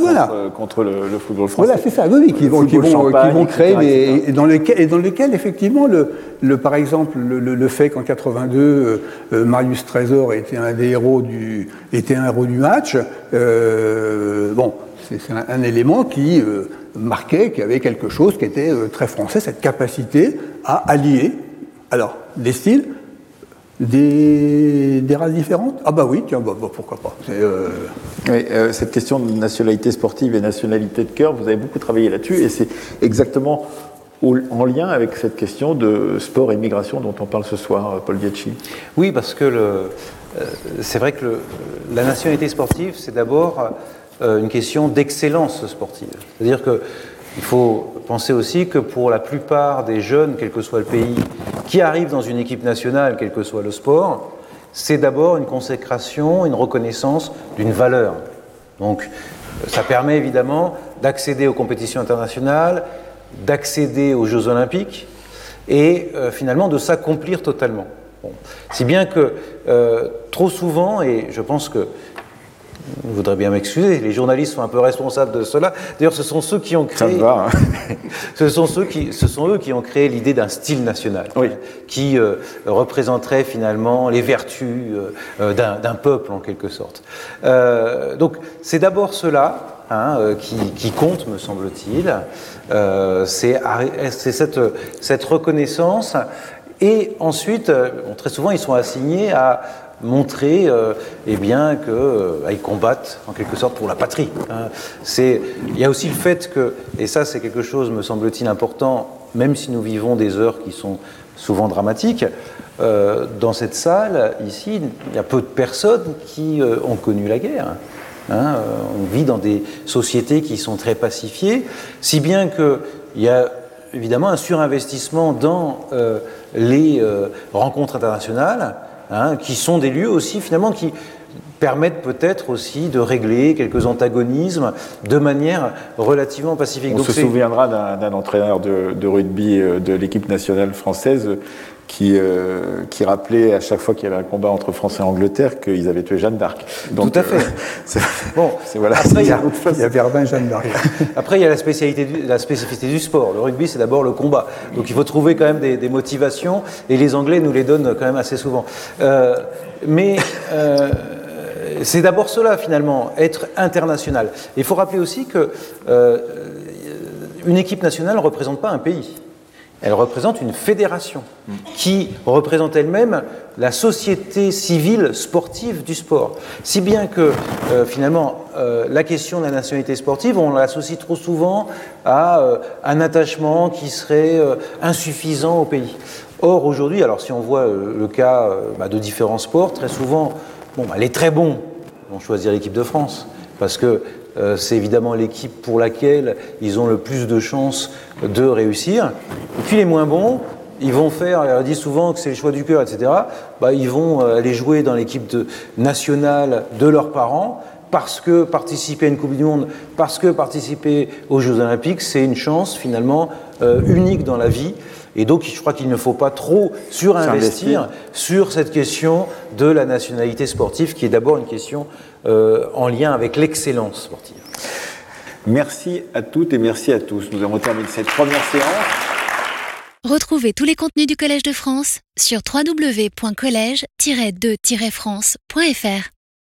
contre, le, football français. Voilà, c'est ça, oui, qui vont, qui vont, qui vont créer, et, dans lequel, et dans lequel, effectivement, le, le par exemple, le, le fait qu'en 82, euh, euh, Marius Trésor était un des héros du, était un héros du match, euh, bon, c'est un, un, élément qui euh, marquait qu'il y avait quelque chose qui était très français, cette capacité à allier, alors, des styles, des, races différentes? Ah bah oui, tiens, bah, bah, pourquoi pas. Euh, euh, cette question de nationalité sportive et nationalité de cœur, vous avez beaucoup travaillé là-dessus, et c'est exactement en lien avec cette question de sport et migration dont on parle ce soir, Paul Dietchi. Oui, parce que euh, c'est vrai que la nationalité sportive, c'est d'abord une question d'excellence sportive. C'est-à-dire que il faut penser aussi que pour la plupart des jeunes, quel que soit le pays, qui arrivent dans une équipe nationale, quel que soit le sport, c'est d'abord une consécration, une reconnaissance d'une valeur. Donc ça permet évidemment d'accéder aux compétitions internationales, d'accéder aux Jeux olympiques et euh, finalement de s'accomplir totalement. Si bien que euh, trop souvent, et je pense que je voudrais bien m'excuser, les journalistes sont un peu responsables de cela. D'ailleurs, ce sont ceux qui ont créé. Ça hein. ce, sont ceux qui, ce sont eux qui ont créé l'idée d'un style national, qui euh, représenterait finalement les vertus euh, euh, d'un peuple en quelque sorte. donc, c'est d'abord cela. Hein, qui, qui, compte, me semble-t-il. c'est cette, cette reconnaissance. Et ensuite, très souvent, ils sont assignés à montrer euh, eh bien, qu'ils euh, combattent en quelque sorte pour la patrie. Hein. Il y a aussi le fait que, et ça c'est quelque chose, me semble-t-il, important, même si nous vivons des heures qui sont souvent dramatiques, euh, dans cette salle, ici, il y a peu de personnes qui euh, ont connu la guerre. Hein. Euh, on vit dans des sociétés qui sont très pacifiées, si bien qu'il y a évidemment un surinvestissement dans les rencontres internationales, hein, qui sont des lieux aussi finalement qui permettent peut-être aussi de régler quelques antagonismes de manière relativement pacifique. On se souviendra d'un entraîneur de, de rugby de l'équipe nationale française qui, euh, qui rappelait à chaque fois qu'il y avait un combat entre France et Angleterre qu'ils avaient tué Jeanne d'Arc. Tout à fait. Euh, bon, voilà. Après, il y a, il y a Jeanne d'Arc. Après, il y a la, spécialité la spécificité du sport. Le rugby, c'est d'abord le combat. Donc, il faut trouver quand même des, des, motivations, et les Anglais nous les donnent quand même assez souvent. Euh, mais euh, c'est d'abord cela, finalement, être international. Il faut rappeler aussi que euh, une équipe nationale ne représente pas un pays. Elle représente une fédération qui représente elle-même la société civile sportive du sport. Si bien que euh, finalement, euh, la question de la nationalité sportive, on l'associe trop souvent à euh, un attachement qui serait insuffisant au pays. Or, aujourd'hui, alors si on voit le cas bah, de différents sports, très souvent, bon, bah, les très bons vont choisir l'équipe de France parce que euh, c'est évidemment l'équipe pour laquelle ils ont le plus de chances de réussir. Et puis les moins bons, ils vont faire, on dit souvent que c'est le choix du cœur, etc. Bah, ils vont euh, aller jouer dans l'équipe nationale de leurs parents parce que participer à une Coupe du Monde, parce que participer aux Jeux Olympiques, c'est une chance finalement euh, unique dans la vie. Et donc, je crois qu'il ne faut pas trop surinvestir sur cette question de la nationalité sportive, qui est d'abord une question euh, en lien avec l'excellence sportive. Merci à toutes et merci à tous. Nous avons terminé cette première séance. Retrouvez tous les contenus du Collège de France sur www.colège-2-france.fr.